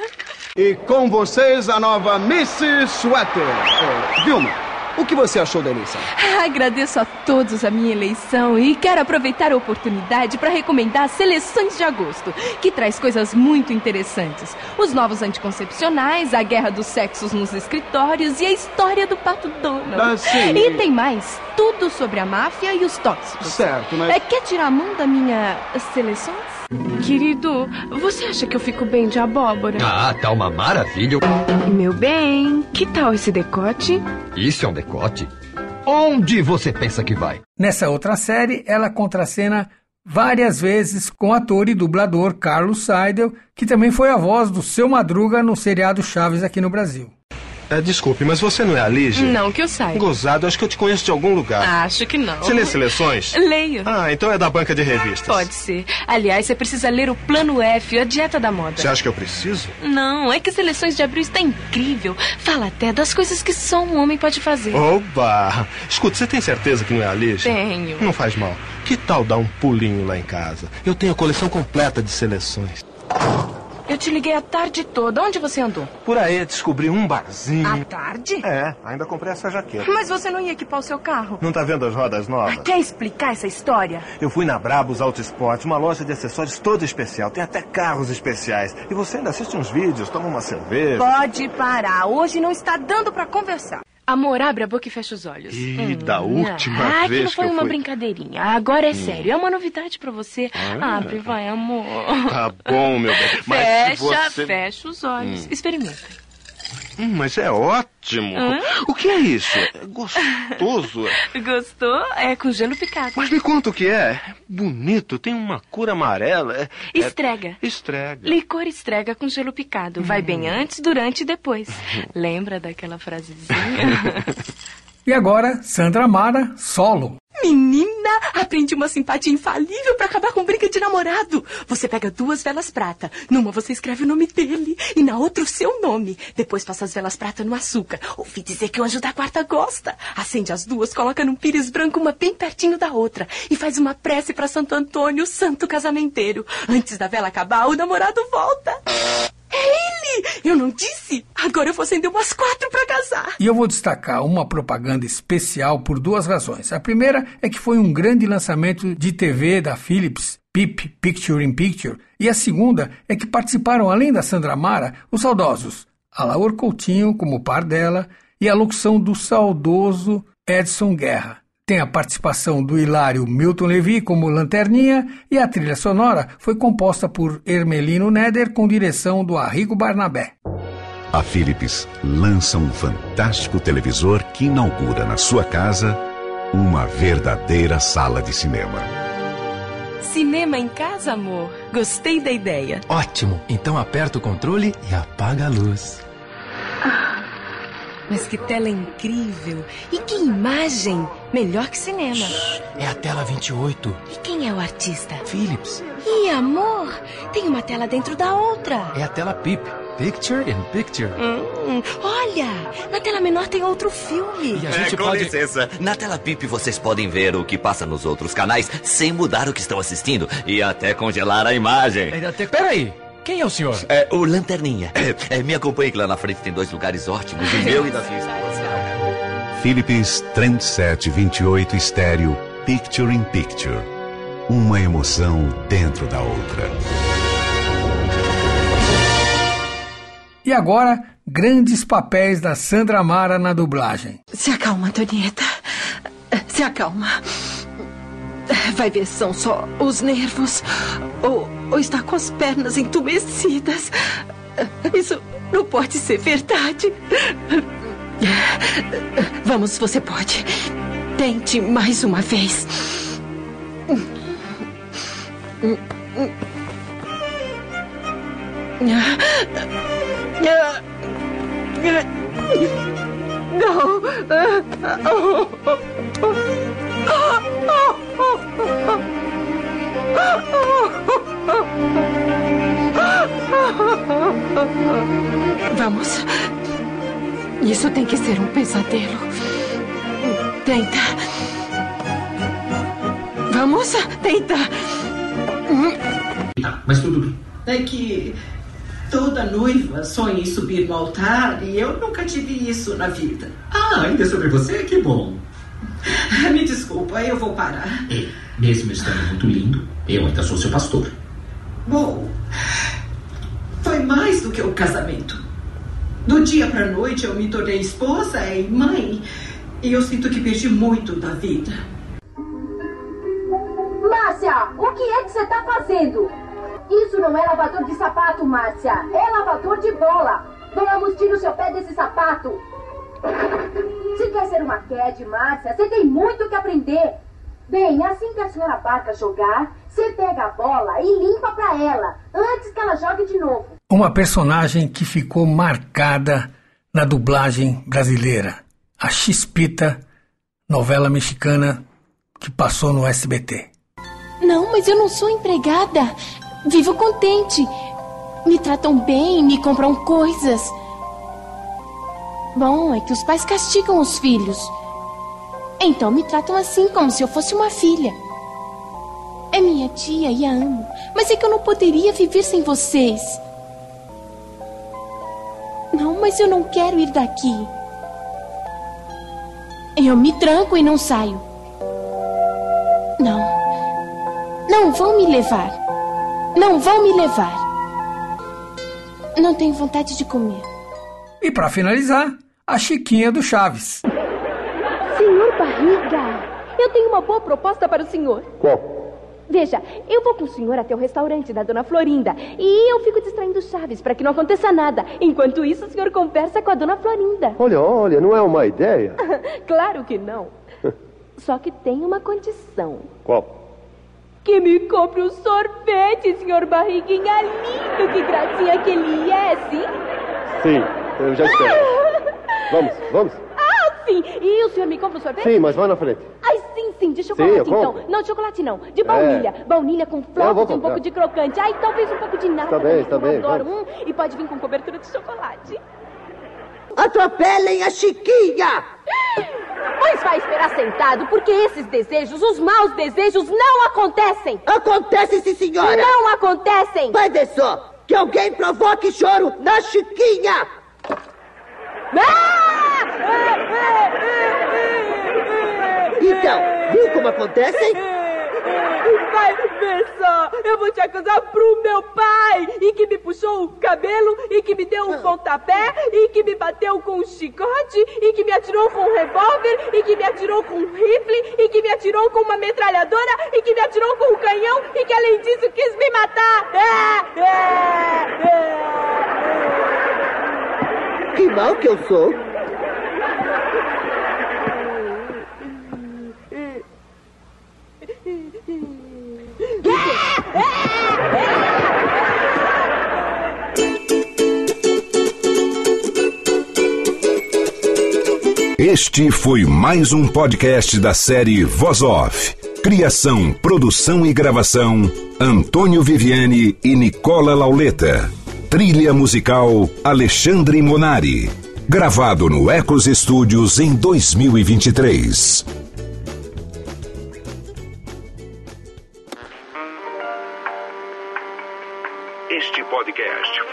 N: E com vocês a nova Mrs. Sweater. É, Vilma, o que você achou da eleição?
O: Agradeço a todos a minha eleição e quero aproveitar a oportunidade para recomendar as seleções de agosto, que traz coisas muito interessantes. Os novos anticoncepcionais, a guerra dos sexos nos escritórios e a história do Pato Donald.
N: Ah, sim.
O: E tem mais, tudo sobre a máfia e os tóxicos.
N: Certo, mas...
O: É, quer tirar a mão da minha seleções?
L: Querido, você acha que eu fico bem de abóbora?
M: Ah, tá uma maravilha.
L: Meu bem, que tal esse decote?
M: Isso é um decote? Onde você pensa que vai?
B: Nessa outra série, ela contracena várias vezes com o ator e dublador Carlos Seidel, que também foi a voz do Seu Madruga no seriado Chaves aqui no Brasil.
P: É, desculpe, mas você não é a Lígia?
L: Não que eu saiba.
P: Gozado, acho que eu te conheço de algum lugar.
L: Acho que não.
P: Você lê seleções?
L: Leio.
P: Ah, então é da banca de revistas.
L: Pode ser. Aliás, você precisa ler o Plano F, a dieta da moda.
P: Você acha que eu preciso?
L: Não, é que Seleções de Abril está incrível. Fala até das coisas que só um homem pode fazer.
P: Oba! Escuta, você tem certeza que não é a Lígia?
L: Tenho.
P: Não faz mal. Que tal dar um pulinho lá em casa? Eu tenho a coleção completa de seleções.
L: Eu te liguei a tarde toda. Onde você andou?
P: Por aí, descobri um barzinho.
L: À tarde?
P: É, ainda comprei essa jaqueta.
L: Mas você não ia equipar o seu carro?
P: Não tá vendo as rodas novas?
L: Quer explicar essa história?
P: Eu fui na Brabus Auto Sport, uma loja de acessórios toda especial. Tem até carros especiais. E você ainda assiste uns vídeos, toma uma cerveja.
L: Pode parar. Hoje não está dando para conversar. Amor, abre a boca e fecha os olhos.
P: E da última
L: ah,
P: vez
L: aquilo foi
P: que eu
L: uma
P: fui...
L: brincadeirinha. Agora é sério. É uma novidade pra você.
P: Ah.
L: Abre, vai, amor.
P: Tá bom, meu bem. Mas
L: fecha,
P: você...
L: fecha os olhos.
P: Hum.
L: Experimenta.
P: Hum, mas é ótimo.
L: Hã?
P: O que é isso? É gostoso.
L: Gostou? É com gelo picado.
P: Mas me conta o que é. É Bonito, tem uma cor amarela. É, é-
L: Estrega.
P: Estrega.
L: Licor estrega com gelo picado. Vai bem antes, durante e depois. Lembra daquela frasezinha?
B: E agora, Sandra Mara, solo.
O: Menina, aprendi uma simpatia infalível pra acabar com briga de namorado. Você pega duas velas prata. Numa você escreve o nome dele e na outra o seu nome. Depois passa as velas prata no açúcar. Ouvi dizer que o anjo da guarda gosta. Acende as duas, coloca num pires branco uma bem pertinho da outra e faz uma prece pra Santo Antônio, o santo casamenteiro. Antes da vela acabar, o namorado volta. Eu não disse? Agora eu vou acender umas quatro pra casar.
B: E eu vou destacar uma propaganda especial por duas razões. A primeira é que foi um grande lançamento de TV da Philips, PIP, Picture in Picture. E a segunda é que participaram, além da Sandra Mara, os saudosos Alaor Coutinho como par dela e a locução do saudoso Edson Guerra. Tem a participação do hilário Milton Levi como lanterninha e a trilha sonora foi composta por Hermelino Neder com direção do Arrigo Barnabé.
Q: A Philips lança um fantástico televisor que inaugura na sua casa uma verdadeira sala de cinema.
R: Cinema em casa, amor. Gostei da ideia.
S: Ótimo. Então aperta o controle e apaga a luz.
R: Mas que tela incrível! E que imagem! Melhor que cinema.
S: É a tela 28.
R: E quem é o artista?
S: Philips.
R: Ih, amor! Tem uma tela dentro da outra.
S: É a tela PIP. Picture in Picture.
R: Hum, olha! Na tela menor tem outro filme.
S: E a gente
D: é, com
S: pode...
D: licença. Na tela PIP vocês podem ver o que passa nos outros canais sem mudar o que estão assistindo e até congelar a imagem.
S: É, até... Peraí. Quem é o senhor?
D: É o Lanterninha. É, me acompanhe que lá na frente tem dois lugares ótimos, o meu e da sua esposa.
Q: Philips Trendset 28 Estéreo Picture in Picture. Uma emoção dentro da outra.
B: E agora, grandes papéis da Sandra Mara na dublagem.
C: Se acalma, Antonieta. Se acalma. Vai ver, são só os nervos. Ou, ou está com as pernas entumecidas. Isso não pode ser verdade. Vamos, você pode. Tente mais uma vez. Não. Vamos. Isso tem que ser um pesadelo. Tenta. Vamos, tenta.
T: Tá, mas tudo bem.
U: É que toda noiva sonha em subir no altar e eu nunca tive isso na vida.
T: Ah, ainda é sobre você? Que bom.
U: Me desculpa, eu vou parar.
T: E, mesmo estando muito lindo, eu ainda sou seu pastor.
U: Bom, foi mais do que o casamento. Do dia para noite eu me tornei esposa e mãe. E eu sinto que perdi muito da vida.
V: Márcia, o que é que você está fazendo? Isso não é lavador de sapato, Márcia. É lavador de bola. Vamos, tira o seu pé desse sapato. Se quer ser uma Cad, Márcia, você tem muito que aprender. Bem, assim que a senhora Barca jogar, você pega a bola e limpa pra ela, antes que ela jogue de novo.
B: Uma personagem que ficou marcada na dublagem brasileira. A Chispita, novela mexicana que passou no SBT.
W: Não, mas eu não sou empregada. Vivo contente. Me tratam bem, me compram coisas. Bom, é que os pais castigam os filhos. Então me tratam assim, como se eu fosse uma filha. É minha tia e a amo. Mas é que eu não poderia viver sem vocês. Não, mas eu não quero ir daqui. Eu me tranco e não saio. Não. Não vão me levar. Não vão me levar. Não tenho vontade de comer.
B: E para finalizar, a Chiquinha do Chaves.
L: Senhor Barriga, eu tenho uma boa proposta para o senhor.
X: Qual?
L: Veja, eu vou com o senhor até o restaurante da dona Florinda e eu fico distraindo Chaves para que não aconteça nada. Enquanto isso, o senhor conversa com a dona Florinda.
X: Olha, olha, não é uma ideia.
L: claro que não. Só que tem uma condição.
X: Qual?
L: Que me compre um sorvete, senhor Barriguinha lindo. Que gracinha que ele é, sim?
X: Sim, eu já espero. vamos, vamos.
L: Ah, sim. E o senhor me compra um sorvete?
X: Sim, mas vai na frente.
L: Ai, sim, sim. De chocolate,
X: eu
L: então. Não, de chocolate não. De baunilha. Baunilha com flocos e um pouco de crocante. Ai, talvez um pouco de nata.
X: Tá bem,
L: também,
X: tá bem,
L: Eu adoro. Hum, e pode vir com cobertura de chocolate.
V: Atropelem a Chiquinha!
L: Pois vai esperar sentado, porque esses desejos, os maus desejos, não acontecem!
V: Acontece sim, senhora!
L: Não acontecem!
V: Vai ver só! Que alguém provoque choro na Chiquinha! Então, viu como acontecem?
L: Vai ver só! Eu vou te acusar pro meu pai! E que me puxou o cabelo, e que me deu um pontapé, e que me bateu com um chicote, e que me atirou com um revólver, e que me atirou com um rifle, e que me atirou com uma metralhadora, e que me atirou com um canhão, e que além disso quis me matar! É, é, é.
V: Que mal que eu sou!
A: Este foi mais um podcast da série Voz Off. Criação, produção e gravação: Antônio Viviane e Nicola Lauleta. Trilha musical: Alexandre Monari. Gravado no Ecos Studios em 2023.